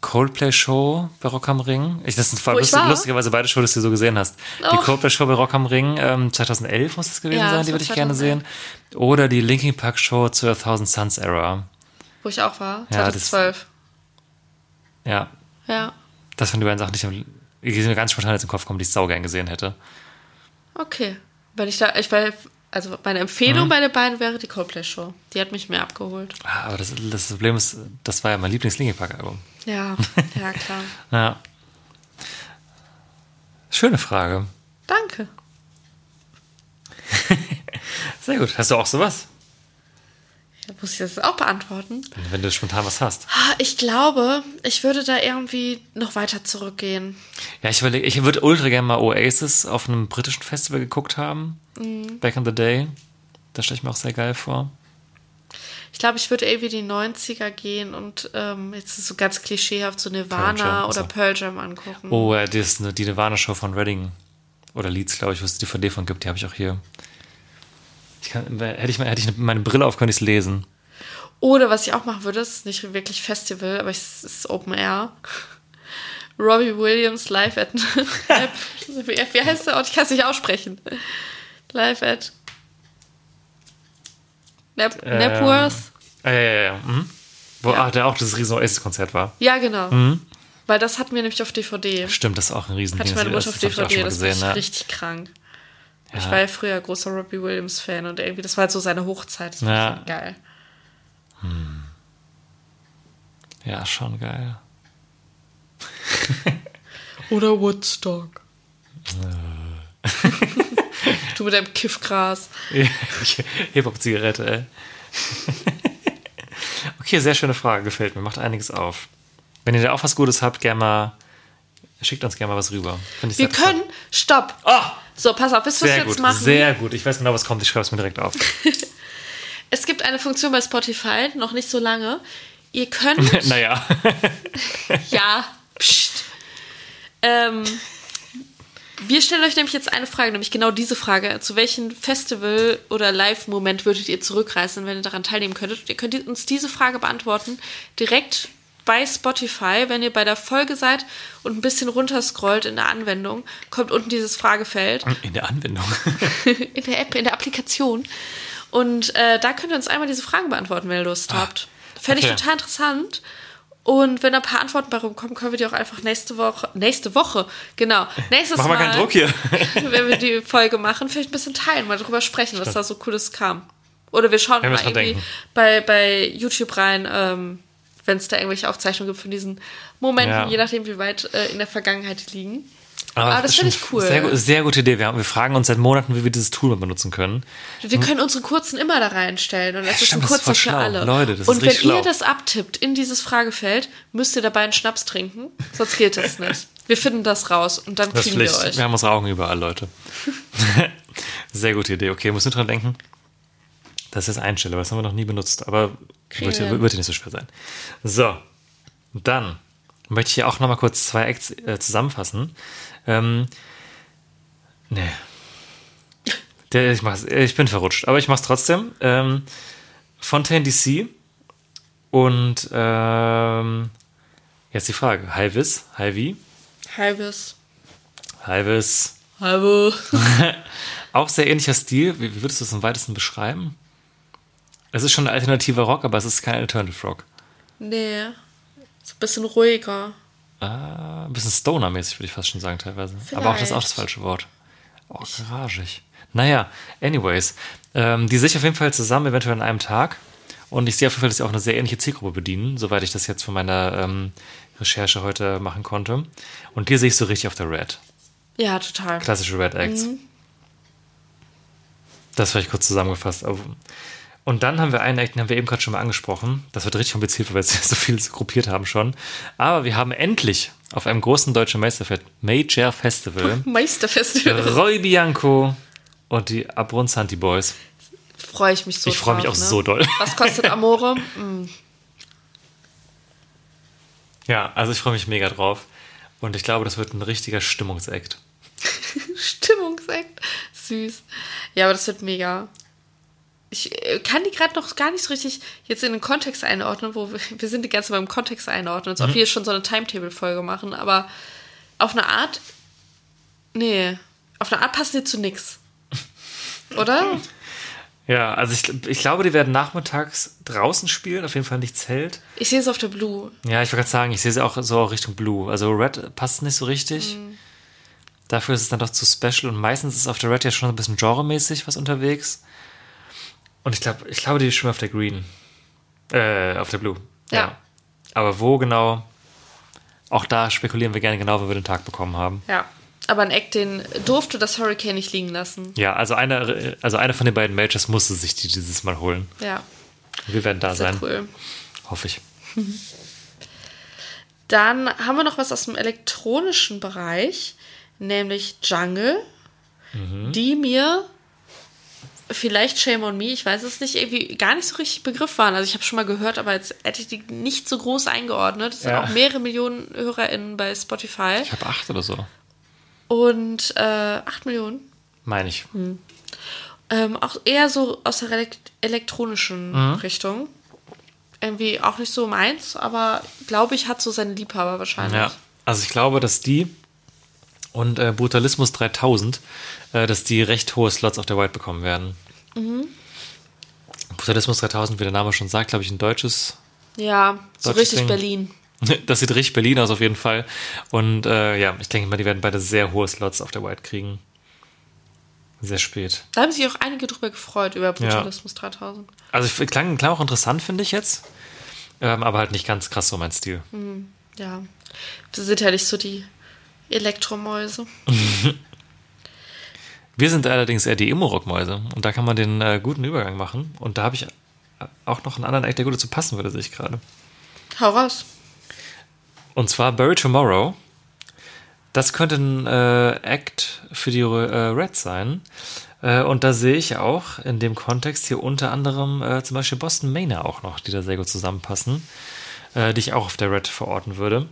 Coldplay-Show bei Rock am Ring. Ich, das sind ich lustig, war? lustigerweise beide Shows, die du so gesehen hast. Die Oh. Coldplay-Show bei Rock am Ring ähm, 2011 muss das gewesen Ja, sein, die würde ich gerne 2011. sehen. Oder die Linkin Park-Show zur Thousand Suns Era. Wo ich auch war, Ja, das- 2012. Ja, Ja, das waren die beiden Sachen, die ich am- die mir ganz spontan jetzt im Kopf kommen, die ich saugern gesehen hätte. okay. Wenn ich da, ich weil, also meine Empfehlung Mhm. bei den beiden wäre die Coldplay-Show. Die hat mich mehr abgeholt. Ah, Aber das, das Problem ist, das war ja mein Lieblings-Linkin Park-Album. Ja, ja, klar. Ja. Schöne Frage. Danke. Sehr gut. Hast du auch sowas? Da muss ich das auch beantworten. Wenn, wenn du spontan was hast. Ah, Ich glaube, ich würde da irgendwie noch weiter zurückgehen. Ja, ich überlege, ich würde ultra gerne mal Oasis auf einem britischen Festival geguckt haben. Back in the Day. Das stelle ich mir auch sehr geil vor. Ich glaube, ich würde irgendwie die 90er gehen und ähm, jetzt ist so ganz klischeehaft so Nirvana oder. Pearl Jam angucken. Oh, äh, die, die Nirvana-Show von Reading. Oder Leeds, glaube ich, wo es die DVD von gibt. Die habe ich auch hier. Ich kann, hätte, ich, hätte ich meine Brille auf, könnte ich es lesen. Oder was ich auch machen würde, ist nicht wirklich Festival, aber es ist Open Air. Robbie Williams live at. wie heißt der Ort? Ich kann es nicht aussprechen. Live at. Nap Ähm, Napworth? Ah, ja, ja, ja. Mhm. Wo Ja. ah, der auch das riesen Oasis-Konzert war. Ja, genau. Mhm. Weil das hatten wir nämlich auf DVD. Stimmt, das ist auch ein riesen Hatte meine Mutter auf DVD, das gesehen, ja. richtig krank. Ich Ja. war ja früher großer Robbie Williams-Fan und irgendwie, das war halt so seine Hochzeit. Das war Ja. schon geil. Ja, schon geil. Oder Woodstock. du mit deinem Kiffgras. Hip-Hop-Zigarette, ey. okay, sehr schöne Frage, gefällt mir, macht einiges auf. Wenn ihr da auch was Gutes habt, gerne mal, schickt uns gerne mal was rüber. Wir können. Stopp! Oh, So, pass auf, was sehr wir jetzt gut, machen? sehr gut. Ich weiß genau, was kommt, ich schreibe es mir direkt auf. Es gibt eine Funktion bei Spotify, noch nicht so lange. Ihr könnt. naja. ja, pst. Ähm, wir stellen euch nämlich jetzt eine Frage, nämlich genau diese Frage. Zu welchem Festival oder Live-Moment würdet ihr zurückreisen, wenn ihr daran teilnehmen könntet? Ihr könnt uns diese Frage beantworten direkt bei Spotify, wenn ihr bei der Folge seid und ein bisschen runterscrollt in der Anwendung, kommt unten dieses Fragefeld In der Anwendung. in der App, in der Applikation. Und äh, da könnt ihr uns einmal diese Fragen beantworten, wenn ihr Lust habt. Fände ich okay. total interessant. Und wenn da ein paar Antworten bei rumkommen, können wir die auch einfach nächste Woche, nächste Woche, genau, nächstes Mach mal Mal, keinen Druck hier. wenn wir die Folge machen, vielleicht ein bisschen teilen, mal drüber sprechen, was da so Cooles kam. Oder wir schauen Wenn wir mal irgendwie denken. bei, bei YouTube rein, ähm, wenn es da irgendwelche Aufzeichnungen gibt von diesen Momenten, Ja. je nachdem, wie weit äh, in der Vergangenheit liegen. Aber, Aber das finde ich cool. Sehr, sehr gute Idee. Wir, wir fragen uns seit Monaten, wie wir dieses Tool mal benutzen können. Wir können unsere kurzen immer da reinstellen und es ist stimmt, ein das ist kurzer für schlau. alle. Leute, das ist und wenn richtig ihr schlau. das abtippt in dieses Fragefeld, müsst ihr dabei einen Schnaps trinken, sonst gilt das nicht. Wir finden das raus und dann Das ist kriegen wir euch. Wir haben unsere Augen überall, Leute. Sehr gute Idee. Okay, muss nur dran denken. Das ist Einstelle, das haben wir noch nie benutzt, aber wird, wird nicht so schwer sein. So, dann möchte ich hier auch noch mal kurz zwei Acts äh, zusammenfassen. Ähm, nee. Der, ich, mach's, ich bin verrutscht, aber ich mach's trotzdem. Ähm, Fontaine DC und ähm, jetzt die Frage. Hivis, Hivi, Halbes. Hivis. Halbe. Auch sehr ähnlicher Stil. Wie, wie würdest du es am weitesten beschreiben? Es ist schon ein alternativer Rock, aber es ist kein Alternative Rock. Nee. So ein bisschen ruhiger. Ah, ein bisschen Stoner-mäßig, würde ich fast schon sagen, teilweise. Aber auch das ist auch das Vielleicht. falsche Wort. Oh, garagig. Naja, anyways. Ähm, die sich auf jeden Fall zusammen, eventuell an einem Tag. Und ich sehe auf jeden Fall, dass sie auch eine sehr ähnliche Zielgruppe bedienen, soweit ich das jetzt von meiner ähm, Recherche heute machen konnte. Und die sehe ich so richtig auf der Red. Ja, total. Klassische Red Acts. Mhm. Das vielleicht kurz zusammengefasst. Und dann haben wir einen Act, den haben wir eben gerade schon mal angesprochen. Das wird richtig kompliziert, weil wir jetzt so viel gruppiert haben schon. Aber wir haben endlich auf einem großen deutschen Meisterfest, Major Festival, Meisterfestival. Roy Bianco und die Abrunzanti Boys. Freue ich mich so Ich freue mich auch ne? so doll. Was kostet Amore? Mm. Ja, also ich freue mich mega drauf. Und ich glaube, das wird ein richtiger Stimmungsakt. Stimmungsakt. Süß. Ja, aber das wird mega. Ich äh, kann die gerade noch gar nicht so richtig jetzt in den Kontext einordnen, wo wir, wir sind die ganze Zeit beim Kontext einordnen, als ob Mhm. wir schon so eine Timetable-Folge machen, aber auf eine Art, nee, auf eine Art passen die zu nix. Oder? Ja, also ich, ich glaube, die werden nachmittags draußen spielen, auf jeden Fall nicht Zelt. Ich sehe es auf der Blue. Ja, ich wollte gerade sagen, ich sehe sie auch so Richtung Blue. Also Red passt nicht so richtig. Mhm. Dafür ist es dann doch zu special und meistens ist auf der Red ja schon ein bisschen genremäßig was unterwegs. Und ich glaube, ich glaube, die schwimmen auf der Green. Äh, auf der Blue. Ja. Aber wo genau? Auch da spekulieren wir gerne genau, wenn wir den Tag bekommen haben. Ja. Aber ein Eck, den durfte das Hurricane nicht liegen lassen. Ja, also einer also eine von den beiden Majors musste sich die dieses Mal holen. Ja, Wir werden da sehr sein, cool. hoffe ich. Dann haben wir noch was aus dem elektronischen Bereich, nämlich Jungle, Mhm. die mir vielleicht Shame on Me, ich weiß es nicht, irgendwie gar nicht so richtig Begriff waren. Also ich habe schon mal gehört, aber jetzt hätte ich die nicht so groß eingeordnet. Es sind Ja. auch mehrere Millionen HörerInnen bei Spotify. Ich habe acht oder so, Und äh, 8 Millionen. meine ich. Ähm, auch eher so aus der elekt elektronischen Mhm. Richtung. Irgendwie auch nicht so meins, aber glaube ich, hat so seine Liebhaber wahrscheinlich. Ja, Also ich glaube, dass die und äh, Brutalismus 3000, äh, dass die recht hohe Slots auf der White bekommen werden. Mhm. Brutalismus 3000, wie der Name schon sagt, glaube ich, ein deutsches Ja, so Deutsches richtig Ding. Berlin. Das sieht richtig Berlin aus auf jeden Fall. Und äh, ja, ich denke mal, die werden beide sehr hohe Slots auf der White kriegen. Sehr spät. Da haben sich auch einige drüber gefreut, über Brutalismus 3000. Also klang, klang auch interessant, finde ich jetzt. Ähm, aber halt nicht ganz krass so mein Stil. Ja. Wir sind ja nicht so die Elektromäuse. Wir sind allerdings eher die Emo-Rock-Mäuse. Und da kann man den äh, guten Übergang machen. Und da habe ich auch noch einen anderen Act, der gut dazu passen würde, sehe ich gerade. Hau raus. Und zwar Bury Tomorrow. Das könnte ein äh, Act für die äh, Reds sein. Äh, und da sehe ich auch in dem Kontext hier unter anderem äh, zum Beispiel Boston Manor auch noch, die da sehr gut zusammenpassen, äh, die ich auch auf der Red verorten würde.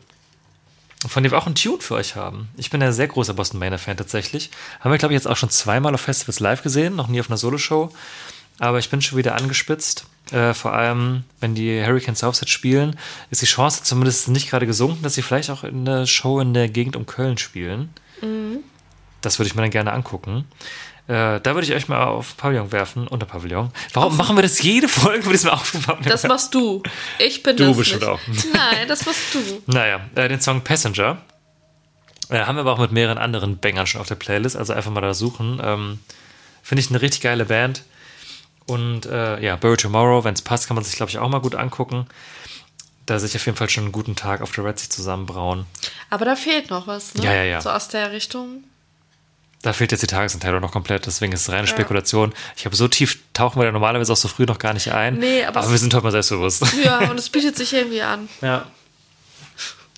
Von dem wir auch einen Tune für euch haben. Ich bin ein sehr großer Boston Manor-Fan tatsächlich. Haben wir, glaube ich, jetzt auch schon zweimal auf Festivals live gesehen, noch nie auf einer Soloshow. Aber ich bin schon wieder angespitzt. Äh, vor allem, wenn die Hurricane Southside spielen, ist die Chance zumindest nicht gerade gesunken, dass sie vielleicht auch in der Show in der Gegend um Köln spielen. Das würde ich mir dann gerne angucken. Äh, da würde ich euch mal auf Pavillon werfen, unter Pavillon. Warum machen wir das jede Folge mit diesem Aufbau? Das machst du. Ich bin Du das bestimmt nicht. auch. Nein, das machst du. Naja, äh, den Song Passenger äh, haben wir aber auch mit mehreren anderen Bangern schon auf der Playlist, also einfach mal da suchen. Ähm, Finde ich eine richtig geile Band. Und äh, ja, Bury Tomorrow, wenn es passt, kann man sich, glaube ich, auch mal gut angucken. Da sich auf jeden Fall schon einen guten Tag auf der Red sich zusammenbrauen. Aber da fehlt noch was, ne? Ja, ja, ja. So aus der Richtung. Da fehlt jetzt die Tagesanteilung noch komplett, deswegen ist es reine Spekulation. Ich habe so tief tauchen wir da normalerweise auch so früh noch gar nicht ein. Nee, aber es- wir sind heute mal selbstbewusst. Ja, und es bietet sich irgendwie an. ja.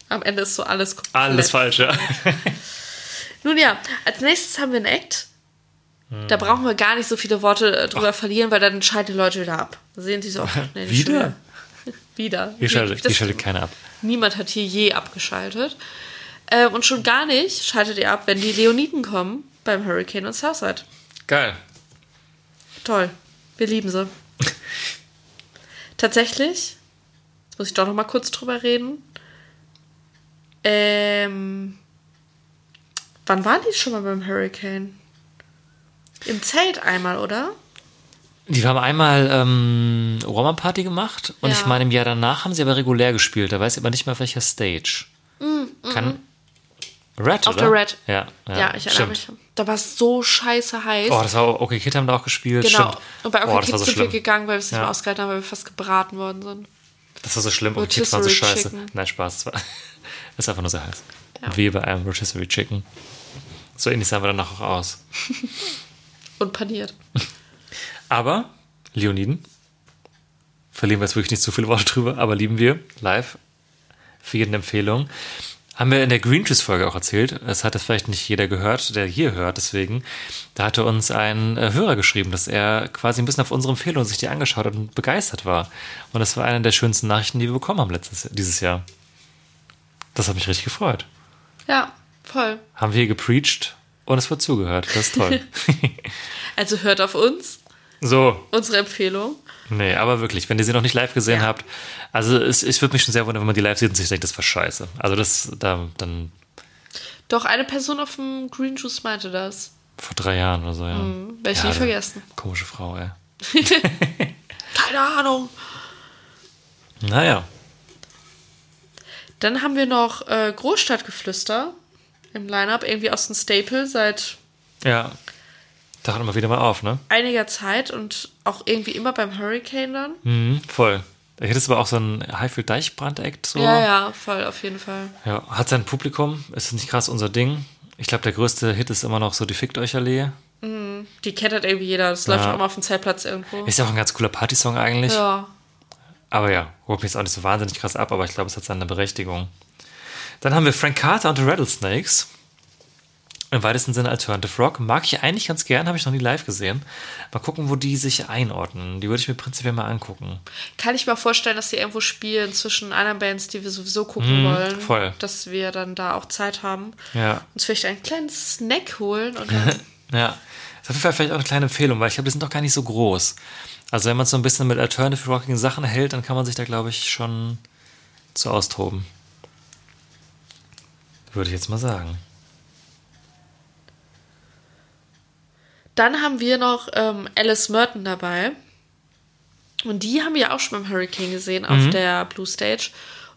Am Ende ist so alles komplett. Alles falsch, ja. Nun ja, als nächstes haben wir einen Act. Hm. Da brauchen wir gar nicht so viele Worte äh, drüber verlieren, weil dann schalten die Leute wieder ab. Da sehen sie so, ach, nee, nicht Wieder? wieder. Hier schaltet, hier schaltet keiner ab. Niemand hat hier je abgeschaltet. Äh, und schon gar nicht schaltet ihr ab, wenn die Leoniden kommen beim Hurricane und Southside. Geil. Toll. Wir lieben sie. Tatsächlich, jetzt muss ich doch noch mal kurz drüber reden. Ähm, wann waren die schon mal beim Hurricane? Im Zelt einmal, oder? Die haben einmal ähm, Roma Party gemacht und Ja. ich meine, im Jahr danach haben sie aber regulär gespielt. Da weiß ich aber nicht mehr, auf welcher Stage. Kann. Red, Auf oder? der Red. Ja, ja, Ja, ich erinnere stimmt. mich. Da war es so scheiße heiß. Oh, das war OK Kid haben da auch gespielt. genau. Stimmt. Und bei oh, OK das war Kids so sind wir schlimm. gegangen, weil wir es nicht Ja. mehr ausgehalten haben, weil wir fast gebraten worden sind. Das war so schlimm. OK Kids waren so scheiße. Chicken. Nein, Spaß. War, das ist einfach nur sehr heiß. Ja. Wie bei einem Rotisserie Chicken. So ähnlich sahen wir dann auch aus. Und paniert. Aber Leoniden, verlieren wir jetzt wirklich nicht zu viele Worte drüber, aber lieben wir live. Für jeden Empfehlung. Haben wir in der Green Juice Folge auch erzählt. Es hat es vielleicht nicht jeder gehört, der hier hört, deswegen. Da hatte uns ein äh, Hörer geschrieben, dass er quasi ein bisschen auf unsere Empfehlung sich die angeschaut hat und begeistert war. Und das war eine der schönsten Nachrichten, die wir bekommen haben letztes, dieses Jahr. Das hat mich richtig gefreut. Ja, voll. Haben wir hier gepreacht und es wird zugehört. Das ist toll. Also hört auf uns, so, unsere Empfehlung. Nee, aber wirklich, wenn ihr sie noch nicht live gesehen Ja. habt, also es, ich würde mich schon sehr wundern, wenn man die live sieht und sich denkt, das war scheiße. Also das, da, dann Doch, eine Person auf dem Green Juice meinte das. vor drei Jahren oder so, ja. Werde ich ja, nie vergessen. Komische Frau, ey. Keine Ahnung. Naja, Dann haben wir noch äh, Großstadtgeflüster im Line-Up, irgendwie aus dem Staple seit ja. Taucht immer wieder mal auf, ne? einiger Zeit und auch irgendwie immer beim Hurricane dann. Mhm, voll. Da hättest aber auch so ein Highfield-Deichbrand-Act so. Ja, ja, voll, auf jeden Fall. Ja, Hat sein Publikum, ist nicht krass unser Ding. Ich glaube, der größte Hit ist immer noch so die Fickt euch Allee. Die kennt halt irgendwie jeder. Das läuft auch immer auf dem Zeltplatz irgendwo. Ist ja auch ein ganz cooler Partysong eigentlich. Ja. Aber ja, holt mich jetzt auch nicht so wahnsinnig krass ab, aber ich glaube, es hat seine Berechtigung. Dann haben wir Frank Carter und The Rattlesnakes. Im weitesten Sinne Alternative Rock. Mag ich eigentlich ganz gern, habe ich noch nie live gesehen. Mal gucken, wo die sich einordnen. Die würde ich mir prinzipiell mal angucken. Kann ich mir vorstellen, dass die irgendwo spielen zwischen anderen Bands, die wir sowieso gucken wollen. Mhm, voll. Dass wir dann da auch Zeit haben. Ja. Uns vielleicht einen kleinen Snack holen und Ja. Ist auf jeden Fall vielleicht auch eine kleine Empfehlung, weil ich glaube, die sind doch gar nicht so groß. Also wenn man so ein bisschen mit Alternative Rocking Sachen hält, dann kann man sich da, glaube ich, schon zu austoben. Würde ich jetzt mal sagen. Dann haben wir noch ähm, Alice Merton dabei. Und die haben wir auch schon beim Hurricane gesehen auf Mhm. der Blue Stage.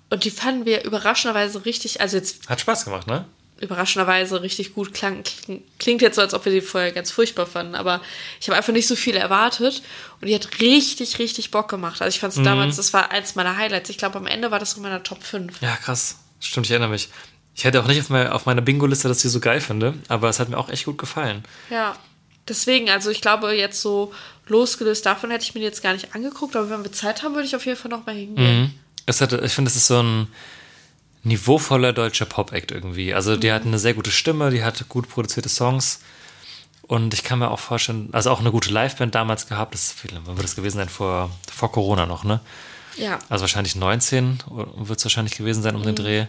Und die fanden wir überraschenderweise richtig, also jetzt Hat Spaß gemacht, ne? überraschenderweise richtig gut klang. Kling- Klingt jetzt so, als ob wir die vorher ganz furchtbar fanden, aber ich habe einfach nicht so viel erwartet und die hat richtig, richtig Bock gemacht. Also ich fand es Mhm. damals, das war eins meiner Highlights. Ich glaube, am Ende war das in meiner Top 5. Ja, krass. Stimmt, ich erinnere mich. Ich hätte auch nicht auf, auf meiner Bingo-Liste, dass ich sie so geil finde, aber es hat mir auch echt gut gefallen. Ja. Deswegen, also ich glaube, jetzt so losgelöst davon hätte ich mir jetzt gar nicht angeguckt, aber wenn wir Zeit haben, würde ich auf jeden Fall noch mal hingehen. Es hat, ich finde, es ist so ein niveauvoller deutscher Pop-Act irgendwie. Also, die hat eine sehr gute Stimme, die hat gut produzierte Songs. Und ich kann mir auch vorstellen, also auch eine gute Liveband damals gehabt. Das ist, wie lange wird das gewesen sein? Vor, vor Corona noch, ne? Ja. Also wahrscheinlich 19 wird es wahrscheinlich gewesen sein um den Dreh.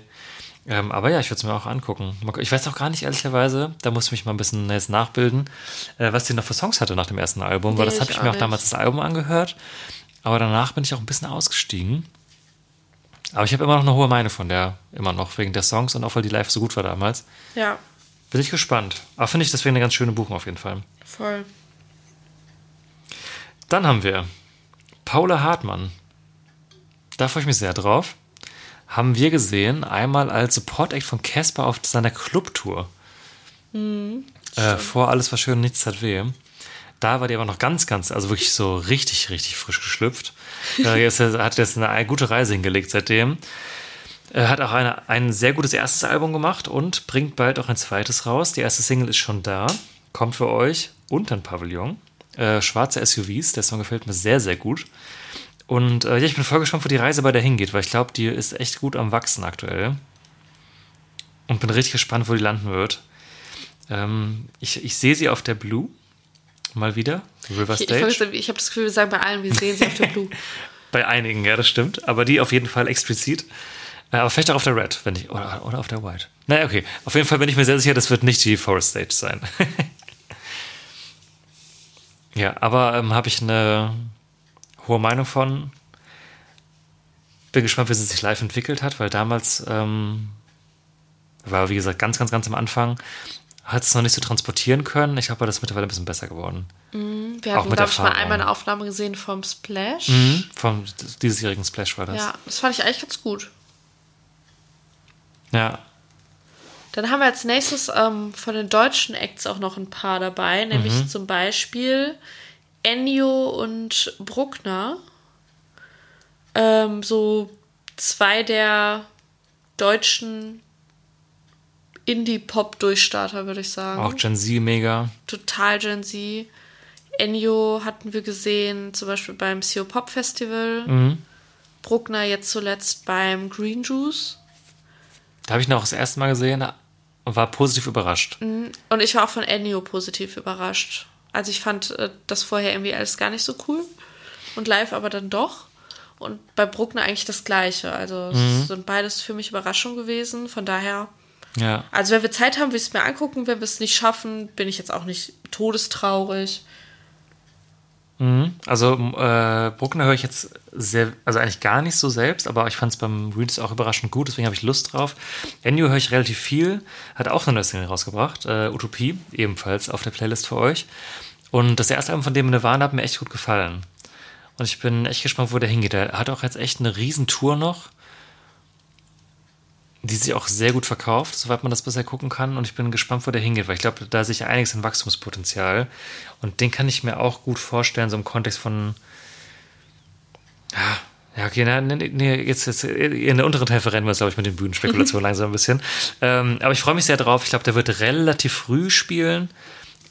Ähm, aber ja, ich würde es mir auch angucken. Ich weiß auch gar nicht, ehrlicherweise, da muss ich mich mal ein bisschen jetzt nachbilden, äh, was die noch für Songs hatte nach dem ersten Album, weil Nee, das habe ich mir auch nicht. damals das Album angehört. Aber danach bin ich auch ein bisschen ausgestiegen. Aber ich habe immer noch eine hohe Meinung von der, immer noch, wegen der Songs und auch weil die live so gut war damals. Ja, Bin ich gespannt. Aber finde ich deswegen eine ganz schöne Buchung auf jeden Fall. voll. Dann haben wir Paula Hartmann. Da freue ich mich sehr drauf. Haben wir gesehen, einmal als Support-Act von Casper auf seiner Clubtour. äh, vor Alles war schön, nichts hat weh. Da war die aber noch ganz, ganz, also wirklich so richtig, richtig frisch geschlüpft. Äh, jetzt äh, hat jetzt eine gute Reise hingelegt seitdem. Er hat auch eine, ein sehr gutes erstes Album gemacht und bringt bald auch ein zweites raus. Die erste Single ist schon da, kommt für euch unter den Pavillon. Äh, Schwarze SUVs, der Song gefällt mir sehr, sehr gut. Und äh, ja, ich bin voll gespannt, wo die Reise bei der hingeht, weil ich glaube, die ist echt gut am Wachsen aktuell. Und bin richtig gespannt, wo die landen wird. Ähm, ich, ich sehe sie auf der Blue mal wieder, River Ich, ich, Stage. vergesse- ich habe das Gefühl, wir sagen bei allen, wir sehen sie auf der Blue. Bei einigen, ja, das stimmt. Aber die auf jeden Fall explizit. Äh, aber vielleicht auch auf der Red, wenn ich. Oder, oder auf der White. Naja, okay. Auf jeden Fall bin ich mir sehr sicher, das wird nicht die Forest Stage sein. ja, aber ähm, habe ich eine hohe Meinung von. Bin gespannt, wie sie sich live entwickelt hat, weil damals ähm, war, wie gesagt, ganz, ganz, ganz am Anfang. Hat es noch nicht so transportieren können. Ich glaube, das ist mittlerweile ein bisschen besser geworden. Wir Auch hatten, mit glaube ich, mal einmal eine Aufnahme gesehen vom Splash. Mhm. Vom diesjährigen Splash war das. Ja, das fand ich eigentlich ganz gut. ja. Dann haben wir als nächstes ähm, von den deutschen Acts auch noch ein paar dabei, nämlich Mhm. zum Beispiel Ennio und Bruckner. Ähm, so zwei der deutschen Indie-Pop-Durchstarter, würde ich sagen. Auch Gen Z mega. Total Gen Z. Ennio hatten wir gesehen, zum Beispiel beim CO Pop Festival. Mhm. Bruckner jetzt zuletzt beim Green Juice. Da habe ich auch das erste Mal gesehen und war positiv überrascht. Und ich war auch von Ennio positiv überrascht. Also ich fand äh, das vorher irgendwie alles gar nicht so cool. Und live aber dann doch. Und bei Bruckner eigentlich das Gleiche. Also es sind beides für mich Überraschungen gewesen. Von daher, Ja. also wenn wir Zeit haben, will ich es mir angucken. Wenn wir es nicht schaffen, bin ich jetzt auch nicht todestraurig. Also äh, Bruckner höre ich jetzt sehr, also eigentlich gar nicht so selbst, aber ich fand es beim Reels auch überraschend gut, deswegen habe ich Lust drauf. Ennio höre ich relativ viel, hat auch eine neue Single rausgebracht, äh, Utopie, ebenfalls auf der Playlist für euch. Und das erste Album von dem Nirvana hat mir echt gut gefallen. Und ich bin echt gespannt, wo der hingeht. Er hat auch jetzt echt eine Riesentour noch, die sich auch sehr gut verkauft, soweit man das bisher gucken kann. Und ich bin gespannt, wo der hingeht, weil ich glaube, da sehe ich einiges an Wachstumspotenzial. Und den kann ich mir auch gut vorstellen, so im Kontext von. Ja, okay, na, nee, nee, jetzt, jetzt in der unteren Teil verrennen wir uns, glaube ich, mit den Bühnenspekulationen langsam ein bisschen. Ähm, aber ich freue mich sehr drauf. Ich glaube, der wird relativ früh spielen.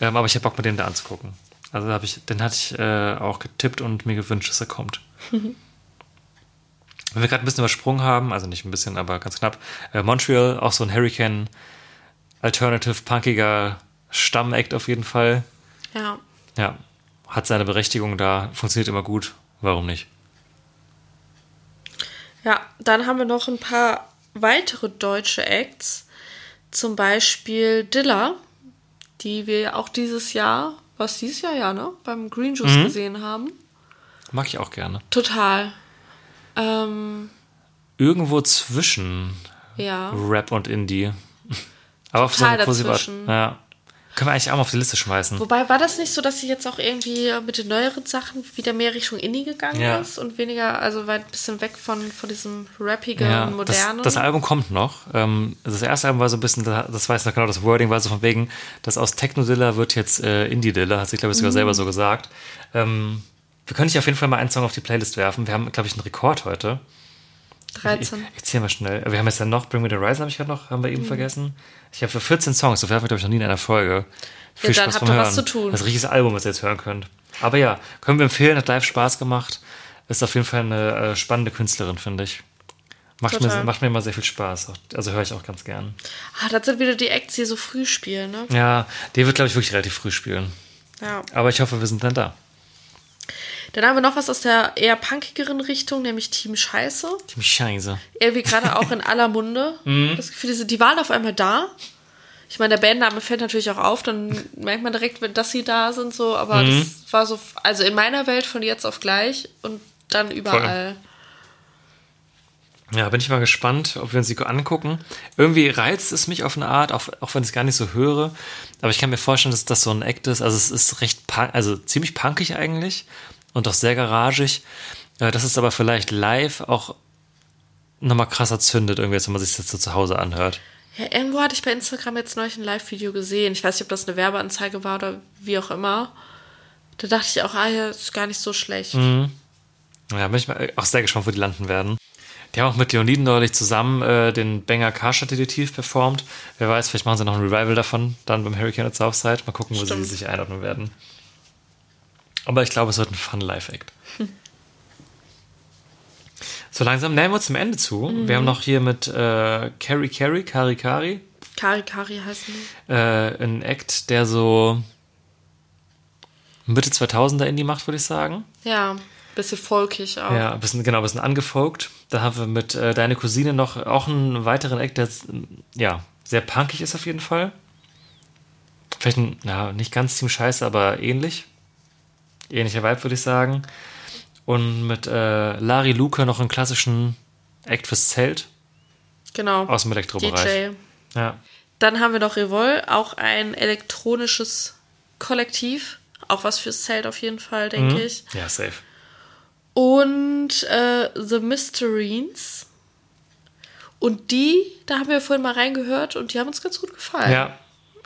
Ähm, aber ich habe Bock, mit dem da anzugucken. Also ich, den hatte ich äh, auch getippt und mir gewünscht, dass er kommt. Wenn wir gerade ein bisschen übersprungen haben, also nicht ein bisschen, aber ganz knapp, äh, Montreal, auch so ein Hurricane Alternative, punkiger Stammact auf jeden Fall. Ja. Ja, hat seine Berechtigung da, funktioniert immer gut. Warum nicht? Ja, dann haben wir noch ein paar weitere deutsche Acts. Zum Beispiel Dilla, die wir auch dieses Jahr, was dieses Jahr ja, ne? Beim Green Juice gesehen haben. Mag ich auch gerne. Total. Ähm, Irgendwo zwischen ja. Rap und Indie. Aber auf so eine, war, dazwischen. ja. Können wir eigentlich auch mal auf die Liste schmeißen. Wobei, war das nicht so, dass sie jetzt auch irgendwie mit den neueren Sachen wieder mehr Richtung Indie gegangen Ja. ist und weniger, also weit ein bisschen weg von, von diesem rappigen, Ja, das, modernen? das Album kommt noch. Ähm, das erste Album war so ein bisschen, das weiß ich noch genau, das Wording war so von wegen, dass aus Techno-Dilla wird jetzt äh, Indie-Dilla, hat sie, glaube ich, sogar selber so gesagt. Ähm, wir können dich auf jeden Fall mal einen Song auf die Playlist werfen. Wir haben, glaube ich, einen Rekord heute. 13. Ich, ich zähle mal schnell. Wir haben jetzt ja noch Bring Me the Horizon, habe ich gerade noch, haben wir eben vergessen. Ich habe für 14 Songs, so viel haben wir, glaube ich, noch nie in einer Folge. Viel dann Spaß beim ihr was Hören. zu tun. Das ist ein richtiges Album, was ihr jetzt hören könnt. Aber ja, können wir empfehlen, hat live Spaß gemacht. Ist auf jeden Fall eine äh, spannende Künstlerin, finde ich. Macht mir, macht mir immer sehr viel Spaß. Also höre ich auch ganz gern. Ah, das sind wieder die Acts, die so früh spielen, ne? Ja, der wird, glaube ich, wirklich relativ früh spielen. Ja. Aber ich hoffe, wir sind dann da. Dann haben wir noch was aus der eher punkigeren Richtung, nämlich Team Scheiße. Team Scheiße. Irgendwie gerade auch in aller Munde. Mhm. Das Gefühl, die waren auf einmal da. Ich meine, der Bandname fällt natürlich auch auf, dann merkt man direkt, wenn- dass sie da sind, so, aber Mhm. das war so, also in meiner Welt von jetzt auf gleich und dann überall. Ja, bin ich mal gespannt, ob wir uns die angucken. Irgendwie reizt es mich auf eine Art, auch, auch wenn ich es gar nicht so höre. Aber ich kann mir vorstellen, dass das so ein Act ist. Also es ist recht, punk, also ziemlich punkig eigentlich und auch sehr garagig. Äh, Das ist aber vielleicht live auch nochmal krasser zündet, irgendwie, als wenn man sich das jetzt so zu Hause anhört. Ja, irgendwo hatte ich bei Instagram jetzt neulich ein Live-Video gesehen. Ich weiß nicht, ob das eine Werbeanzeige war oder wie auch immer. Da dachte ich auch, ah ja, ist gar nicht so schlecht. Mhm. Ja, bin ich mal auch sehr gespannt, wo die landen werden. Die haben auch mit Leoniden neulich zusammen äh, den Banger Karstadt Detektiv performt. Wer weiß, vielleicht machen sie noch ein Revival davon, dann beim Hurricane at Southside. Mal gucken, wo Stimmt. sie sich einordnen werden. Aber ich glaube, es wird ein Fun Live-Act. So langsam nähern wir uns zum Ende zu. Wir haben noch hier mit äh, Carrie Carrie, Kari Kari, Kari Kari heißen die. äh, einen Act, der so Mitte 2000er Indie macht, würde ich sagen. Ja, bisschen folkig auch. Ja, ein bisschen, genau, ein bisschen angefolgt. Da haben wir mit äh, deine Cousine noch auch einen weiteren Act, der ja, sehr punkig ist auf jeden Fall. Vielleicht ein, ja, nicht ganz Team Scheiße, aber ähnlich. Ähnlicher Vibe, würde ich sagen. Und mit äh, Lari Luke noch einen klassischen Act fürs Zelt Genau. aus dem Elektrobereich. DJ. Ja. Dann haben wir noch Revol, auch ein elektronisches Kollektiv. Auch was fürs Zelt auf jeden Fall, denke ich. ja, safe. Und äh, The Mysterines. Und die, da haben wir vorhin mal reingehört und die haben uns ganz gut gefallen. Ja,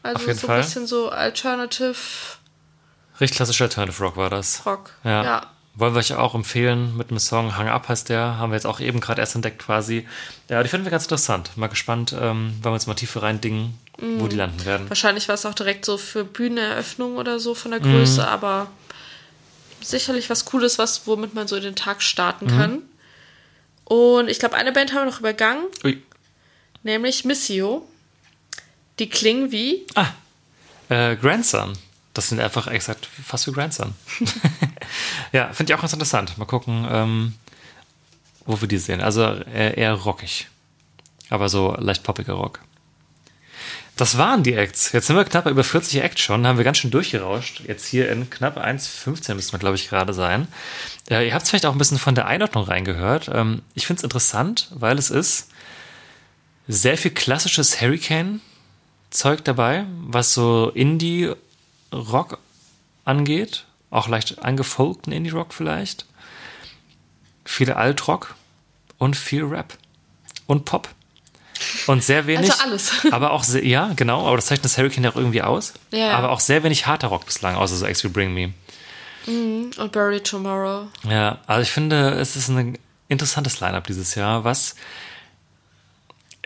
also auf jeden so Fall. ein bisschen so Alternative richtig klassischer Alternative Rock war das. Rock. Ja. ja. Wollen wir euch auch empfehlen mit dem Song Hang Up heißt der. Haben wir jetzt auch eben gerade erst entdeckt quasi. Ja, die finden wir ganz interessant. Mal gespannt, ähm, wollen wir uns mal tiefer rein dingen, wo Mhm. die landen werden. Wahrscheinlich war es auch direkt so für Bühneneröffnung oder so von der Mhm. Größe, aber sicherlich was Cooles, was, womit man so den Tag starten Mhm. kann. Und ich glaube, eine Band haben wir noch übergangen, Ui. nämlich Missio. Die klingen wie Ah, äh, Grandson. Das sind einfach exakt fast wie Grandson. ja, finde ich auch ganz interessant. Mal gucken, ähm, wo wir die sehen. Also eher, eher rockig. Aber so leicht poppiger Rock. Das waren die Acts. Jetzt sind wir knapp über 40 Acts schon. Haben wir ganz schön durchgerauscht. Jetzt hier in knapp 1,15 müssen wir, glaube ich, gerade sein. Äh, ihr habt es vielleicht auch ein bisschen von der Einordnung reingehört. Ähm, ich finde es interessant, weil es ist sehr viel klassisches Hurricane-Zeug dabei, was so Indie-Rock angeht. Auch leicht angefolgten Indie-Rock vielleicht. Viel Alt-Rock und viel Rap. Und Pop. Und sehr wenig. Also alles. aber auch sehr, ja, genau, aber das zeichnet das Hurricane ja auch irgendwie aus. Ja. Aber auch sehr wenig harter Rock bislang, außer so X We Bring Me. und Bury Tomorrow. Ja, also ich finde, es ist ein interessantes Line-Up dieses Jahr, was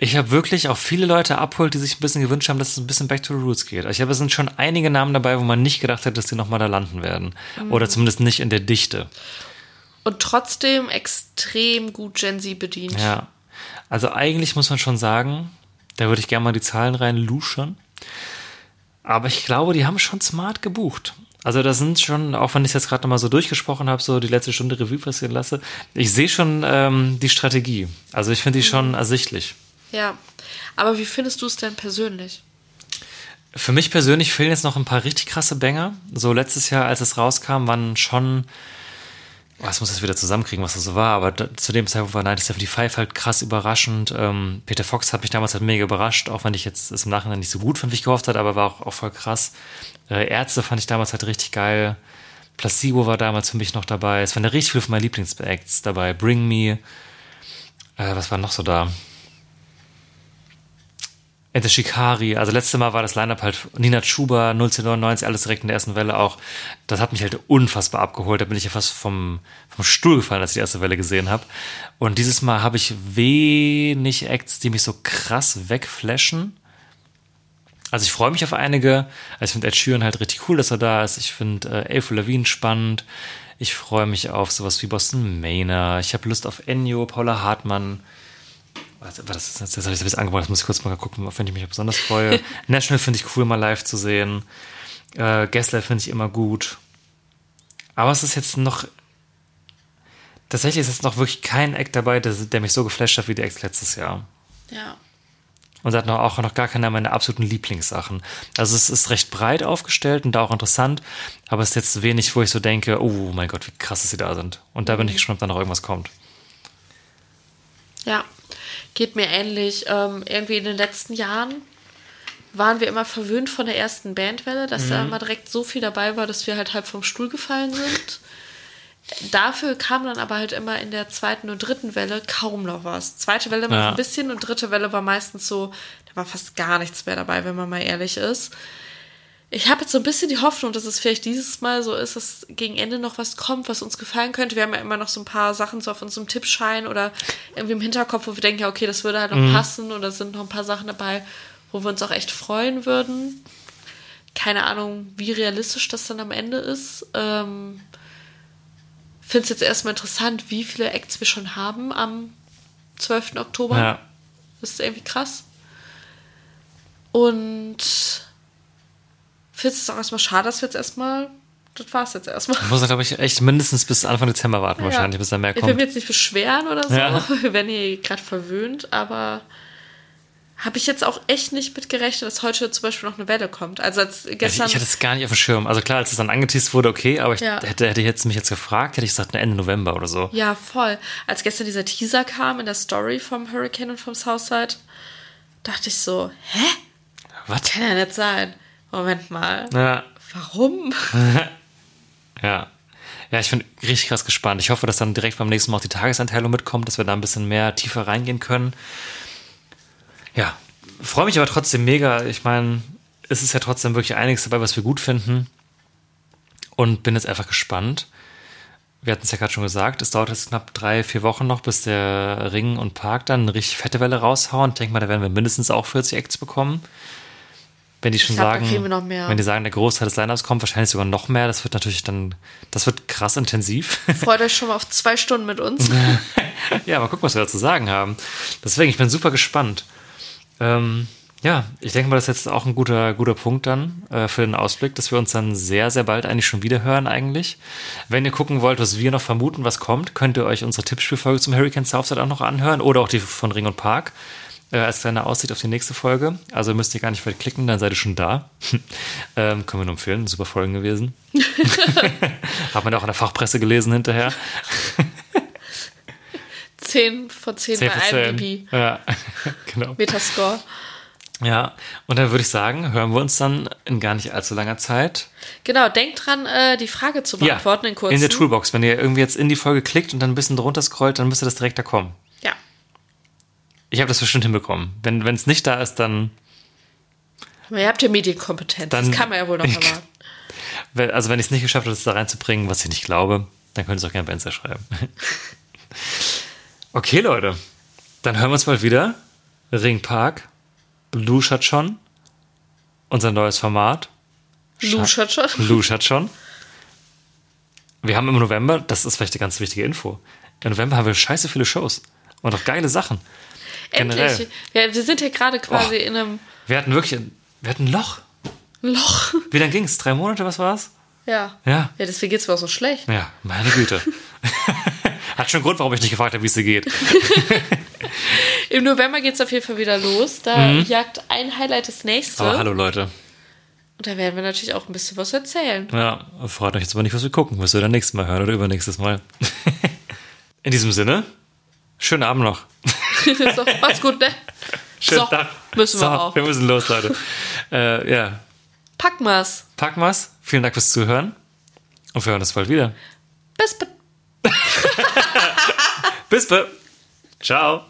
ich habe wirklich auch viele Leute abholt, die sich ein bisschen gewünscht haben, dass es ein bisschen back to the roots geht. Ich habe, es sind schon einige Namen dabei, wo man nicht gedacht hätte, dass die nochmal da landen werden. Oder zumindest nicht in der Dichte. Und trotzdem extrem gut Gen Z bedient. Ja. Also eigentlich muss man schon sagen, da würde ich gerne mal die Zahlen rein luschern. Aber ich glaube, die haben schon smart gebucht. Also da sind schon, auch wenn ich jetzt gerade nochmal so durchgesprochen habe, so die letzte Stunde Revue passieren lasse, ich sehe schon ähm, die Strategie. Also ich finde die schon ersichtlich. Ja. Aber wie findest du es denn persönlich? Für mich persönlich fehlen jetzt noch ein paar richtig krasse Banger. So letztes Jahr, als es rauskam, waren schon was muss das wieder zusammenkriegen, was das so war, aber da, zu dem Zeitpunkt war 1975 halt krass überraschend. Ähm, Peter Fox hat mich damals halt mega überrascht, auch wenn ich jetzt es im Nachhinein nicht so gut fand, wie ich gehofft hatte, aber war auch, auch voll krass. Äh, Ärzte fand ich damals halt richtig geil. Placebo war damals für mich noch dabei. Es waren ja richtig viele von meinen Lieblingsacts dabei. Bring Me. Äh, was war noch so da? Ente Shikari, also letztes Mal war das Line-Up halt Nina Chuba, 099, alles direkt in der ersten Welle auch. Das hat mich halt unfassbar abgeholt. Da bin ich ja fast vom, vom Stuhl gefallen, als ich die erste Welle gesehen habe. Und dieses Mal habe ich wenig Acts, die mich so krass wegflashen. Also ich freue mich auf einige. Also ich finde Ed Sheeran halt richtig cool, dass er da ist. Ich finde äh, Avril Lavigne spannend. Ich freue mich auf sowas wie Boston Maynard. Ich habe Lust auf Ennio, Paula Hartmann. Was, das, das, das habe ich ein bisschen angebracht, das muss ich kurz mal gucken, auf wen ich mich besonders freue. National finde ich cool, mal live zu sehen. Äh, Gessler finde ich immer gut. Aber es ist jetzt noch. Tatsächlich ist jetzt noch wirklich kein Act dabei, der, der mich so geflasht hat wie die Acts letztes Jahr. Ja. Und er hat noch, auch noch gar keine meiner absoluten Lieblingssachen. Also es ist recht breit aufgestellt und da auch interessant, aber es ist jetzt wenig, wo ich so denke, oh mein Gott, wie krass, dass sie da sind. Und da bin ich gespannt, ob da noch irgendwas kommt. Ja, geht mir ähnlich. Ähm, irgendwie in den letzten Jahren waren wir immer verwöhnt von der ersten Bandwelle, dass da immer direkt so viel dabei war, dass wir halt halb vom Stuhl gefallen sind. Dafür kam dann aber halt immer in der zweiten und dritten Welle kaum noch was. Zweite Welle mal Ja. ein bisschen und dritte Welle war meistens so, da war fast gar nichts mehr dabei, wenn man mal ehrlich ist. Ich habe jetzt so ein bisschen die Hoffnung, dass es vielleicht dieses Mal so ist, dass gegen Ende noch was kommt, was uns gefallen könnte. Wir haben ja immer noch so ein paar Sachen so auf unserem Tippschein oder irgendwie im Hinterkopf, wo wir denken, ja, okay, das würde halt noch passen oder sind noch ein paar Sachen dabei, wo wir uns auch echt freuen würden. Keine Ahnung, wie realistisch das dann am Ende ist. Ähm, Finde es jetzt erstmal interessant, wie viele Acts wir schon haben am 12. Oktober. Ja. Das ist irgendwie krass. Und finde es auch erstmal schade, dass wir jetzt erstmal. Das war es jetzt erstmal. Muss er, glaube ich, echt mindestens bis Anfang Dezember warten, wahrscheinlich, Ja. bis da mehr Ich will kommt. mich jetzt nicht beschweren oder so, Ja. wir werden hier gerade verwöhnt, aber habe ich jetzt auch echt nicht mit gerechnet, dass heute zum Beispiel noch eine Welle kommt. Also als gestern. ich hatte es gar nicht auf dem Schirm. Also klar, als es dann angeteased wurde, okay, aber ich Ja. hätte, hätte ich jetzt mich jetzt gefragt, hätte ich gesagt, Ende November oder so. ja, voll. Als gestern dieser Teaser kam in der Story vom Hurricane und vom Southside, dachte ich so, hä? Was? Kann ja nicht sein. Moment mal. Ja, Warum? ja. Ja, ich bin richtig krass gespannt. Ich hoffe, dass dann direkt beim nächsten Mal auch die Tageseinteilung mitkommt, dass wir da ein bisschen mehr tiefer reingehen können. Ja, freue mich aber trotzdem mega. Ich meine, es ist ja trotzdem wirklich einiges dabei, was wir gut finden. Und bin jetzt einfach gespannt. Wir hatten es ja gerade schon gesagt, es dauert jetzt knapp drei, vier Wochen noch, bis der Ring und Park dann eine richtig fette Welle raushauen. Ich denke mal, da werden wir mindestens auch 40 Acts bekommen. Wenn die schon glaub, sagen, wenn die sagen, der Großteil des Lineups kommt, wahrscheinlich sogar noch mehr. Das wird natürlich dann, das wird krass intensiv. Freut euch schon mal auf zwei Stunden mit uns. ja, mal gucken, was wir dazu sagen haben. Deswegen, ich bin super gespannt. Ähm, ja, ich denke mal, das ist jetzt auch ein guter, guter Punkt dann äh, für den Ausblick, dass wir uns dann sehr, sehr bald eigentlich schon wieder hören eigentlich. Wenn ihr gucken wollt, was wir noch vermuten, was kommt, könnt ihr euch unsere Tippspielfolge zum Hurricane Southside auch noch anhören oder auch die von Ring und Park äh, als kleine Aussicht auf die nächste Folge. Also müsst ihr gar nicht weit klicken, dann seid ihr schon da. ähm, können wir nur empfehlen, super Folgen gewesen. Hat man auch in der Fachpresse gelesen hinterher. 10 von 10 Safe bei to IMDb. say. Ja, genau. Metascore. Ja, und dann würde ich sagen, hören wir uns dann in gar nicht allzu langer Zeit. Genau, denkt dran, äh, die Frage zu beantworten in kurzen. in der Toolbox. Wenn ihr irgendwie jetzt in die Folge klickt und dann ein bisschen drunter scrollt, dann müsste das direkt da kommen. Ich habe das bestimmt hinbekommen. Wenn es nicht da ist, dann, ihr habt ja Medienkompetenz. Dann- das kann man ja wohl noch erwarten. also wenn ich es nicht geschafft habe, das da reinzubringen, was ich nicht glaube, dann könnt ihr es auch gerne bei Insta schreiben. okay, Leute. Dann hören wir uns bald wieder. Ringpark, Blue hat schon. Unser neues Format. Luschert schon. Lou hat schon. Wir haben im November, das ist vielleicht eine ganz wichtige Info. Im November haben wir scheiße viele Shows. Und auch geile Sachen. Generell. Endlich. Ja, wir sind hier gerade quasi Oh. in einem Wir hatten wirklich, ein- wir hatten ein Loch. Loch. Wie lange ging es? Drei Monate, was war's? Ja. Ja. Ja, deswegen geht's mir auch so schlecht. Ja, meine Güte. Hat schon einen Grund, warum ich nicht gefragt habe, wie es dir geht. Im November geht's auf jeden Fall wieder los. Da jagt ein Highlight das nächste. Mhm. Aber hallo Leute. Und da werden wir natürlich auch ein bisschen was erzählen. Ja, freut euch jetzt aber nicht, was wir gucken, was wir dann nächstes Mal hören oder übernächstes Mal. In diesem Sinne, schönen Abend noch. so, macht's gut, ne? Schönen So, Tag. müssen wir so, auch. Wir müssen los, Leute. äh, ja, packen wir's. Vielen Dank fürs Zuhören. Und wir hören uns bald wieder. Bis, Bis. Ciao.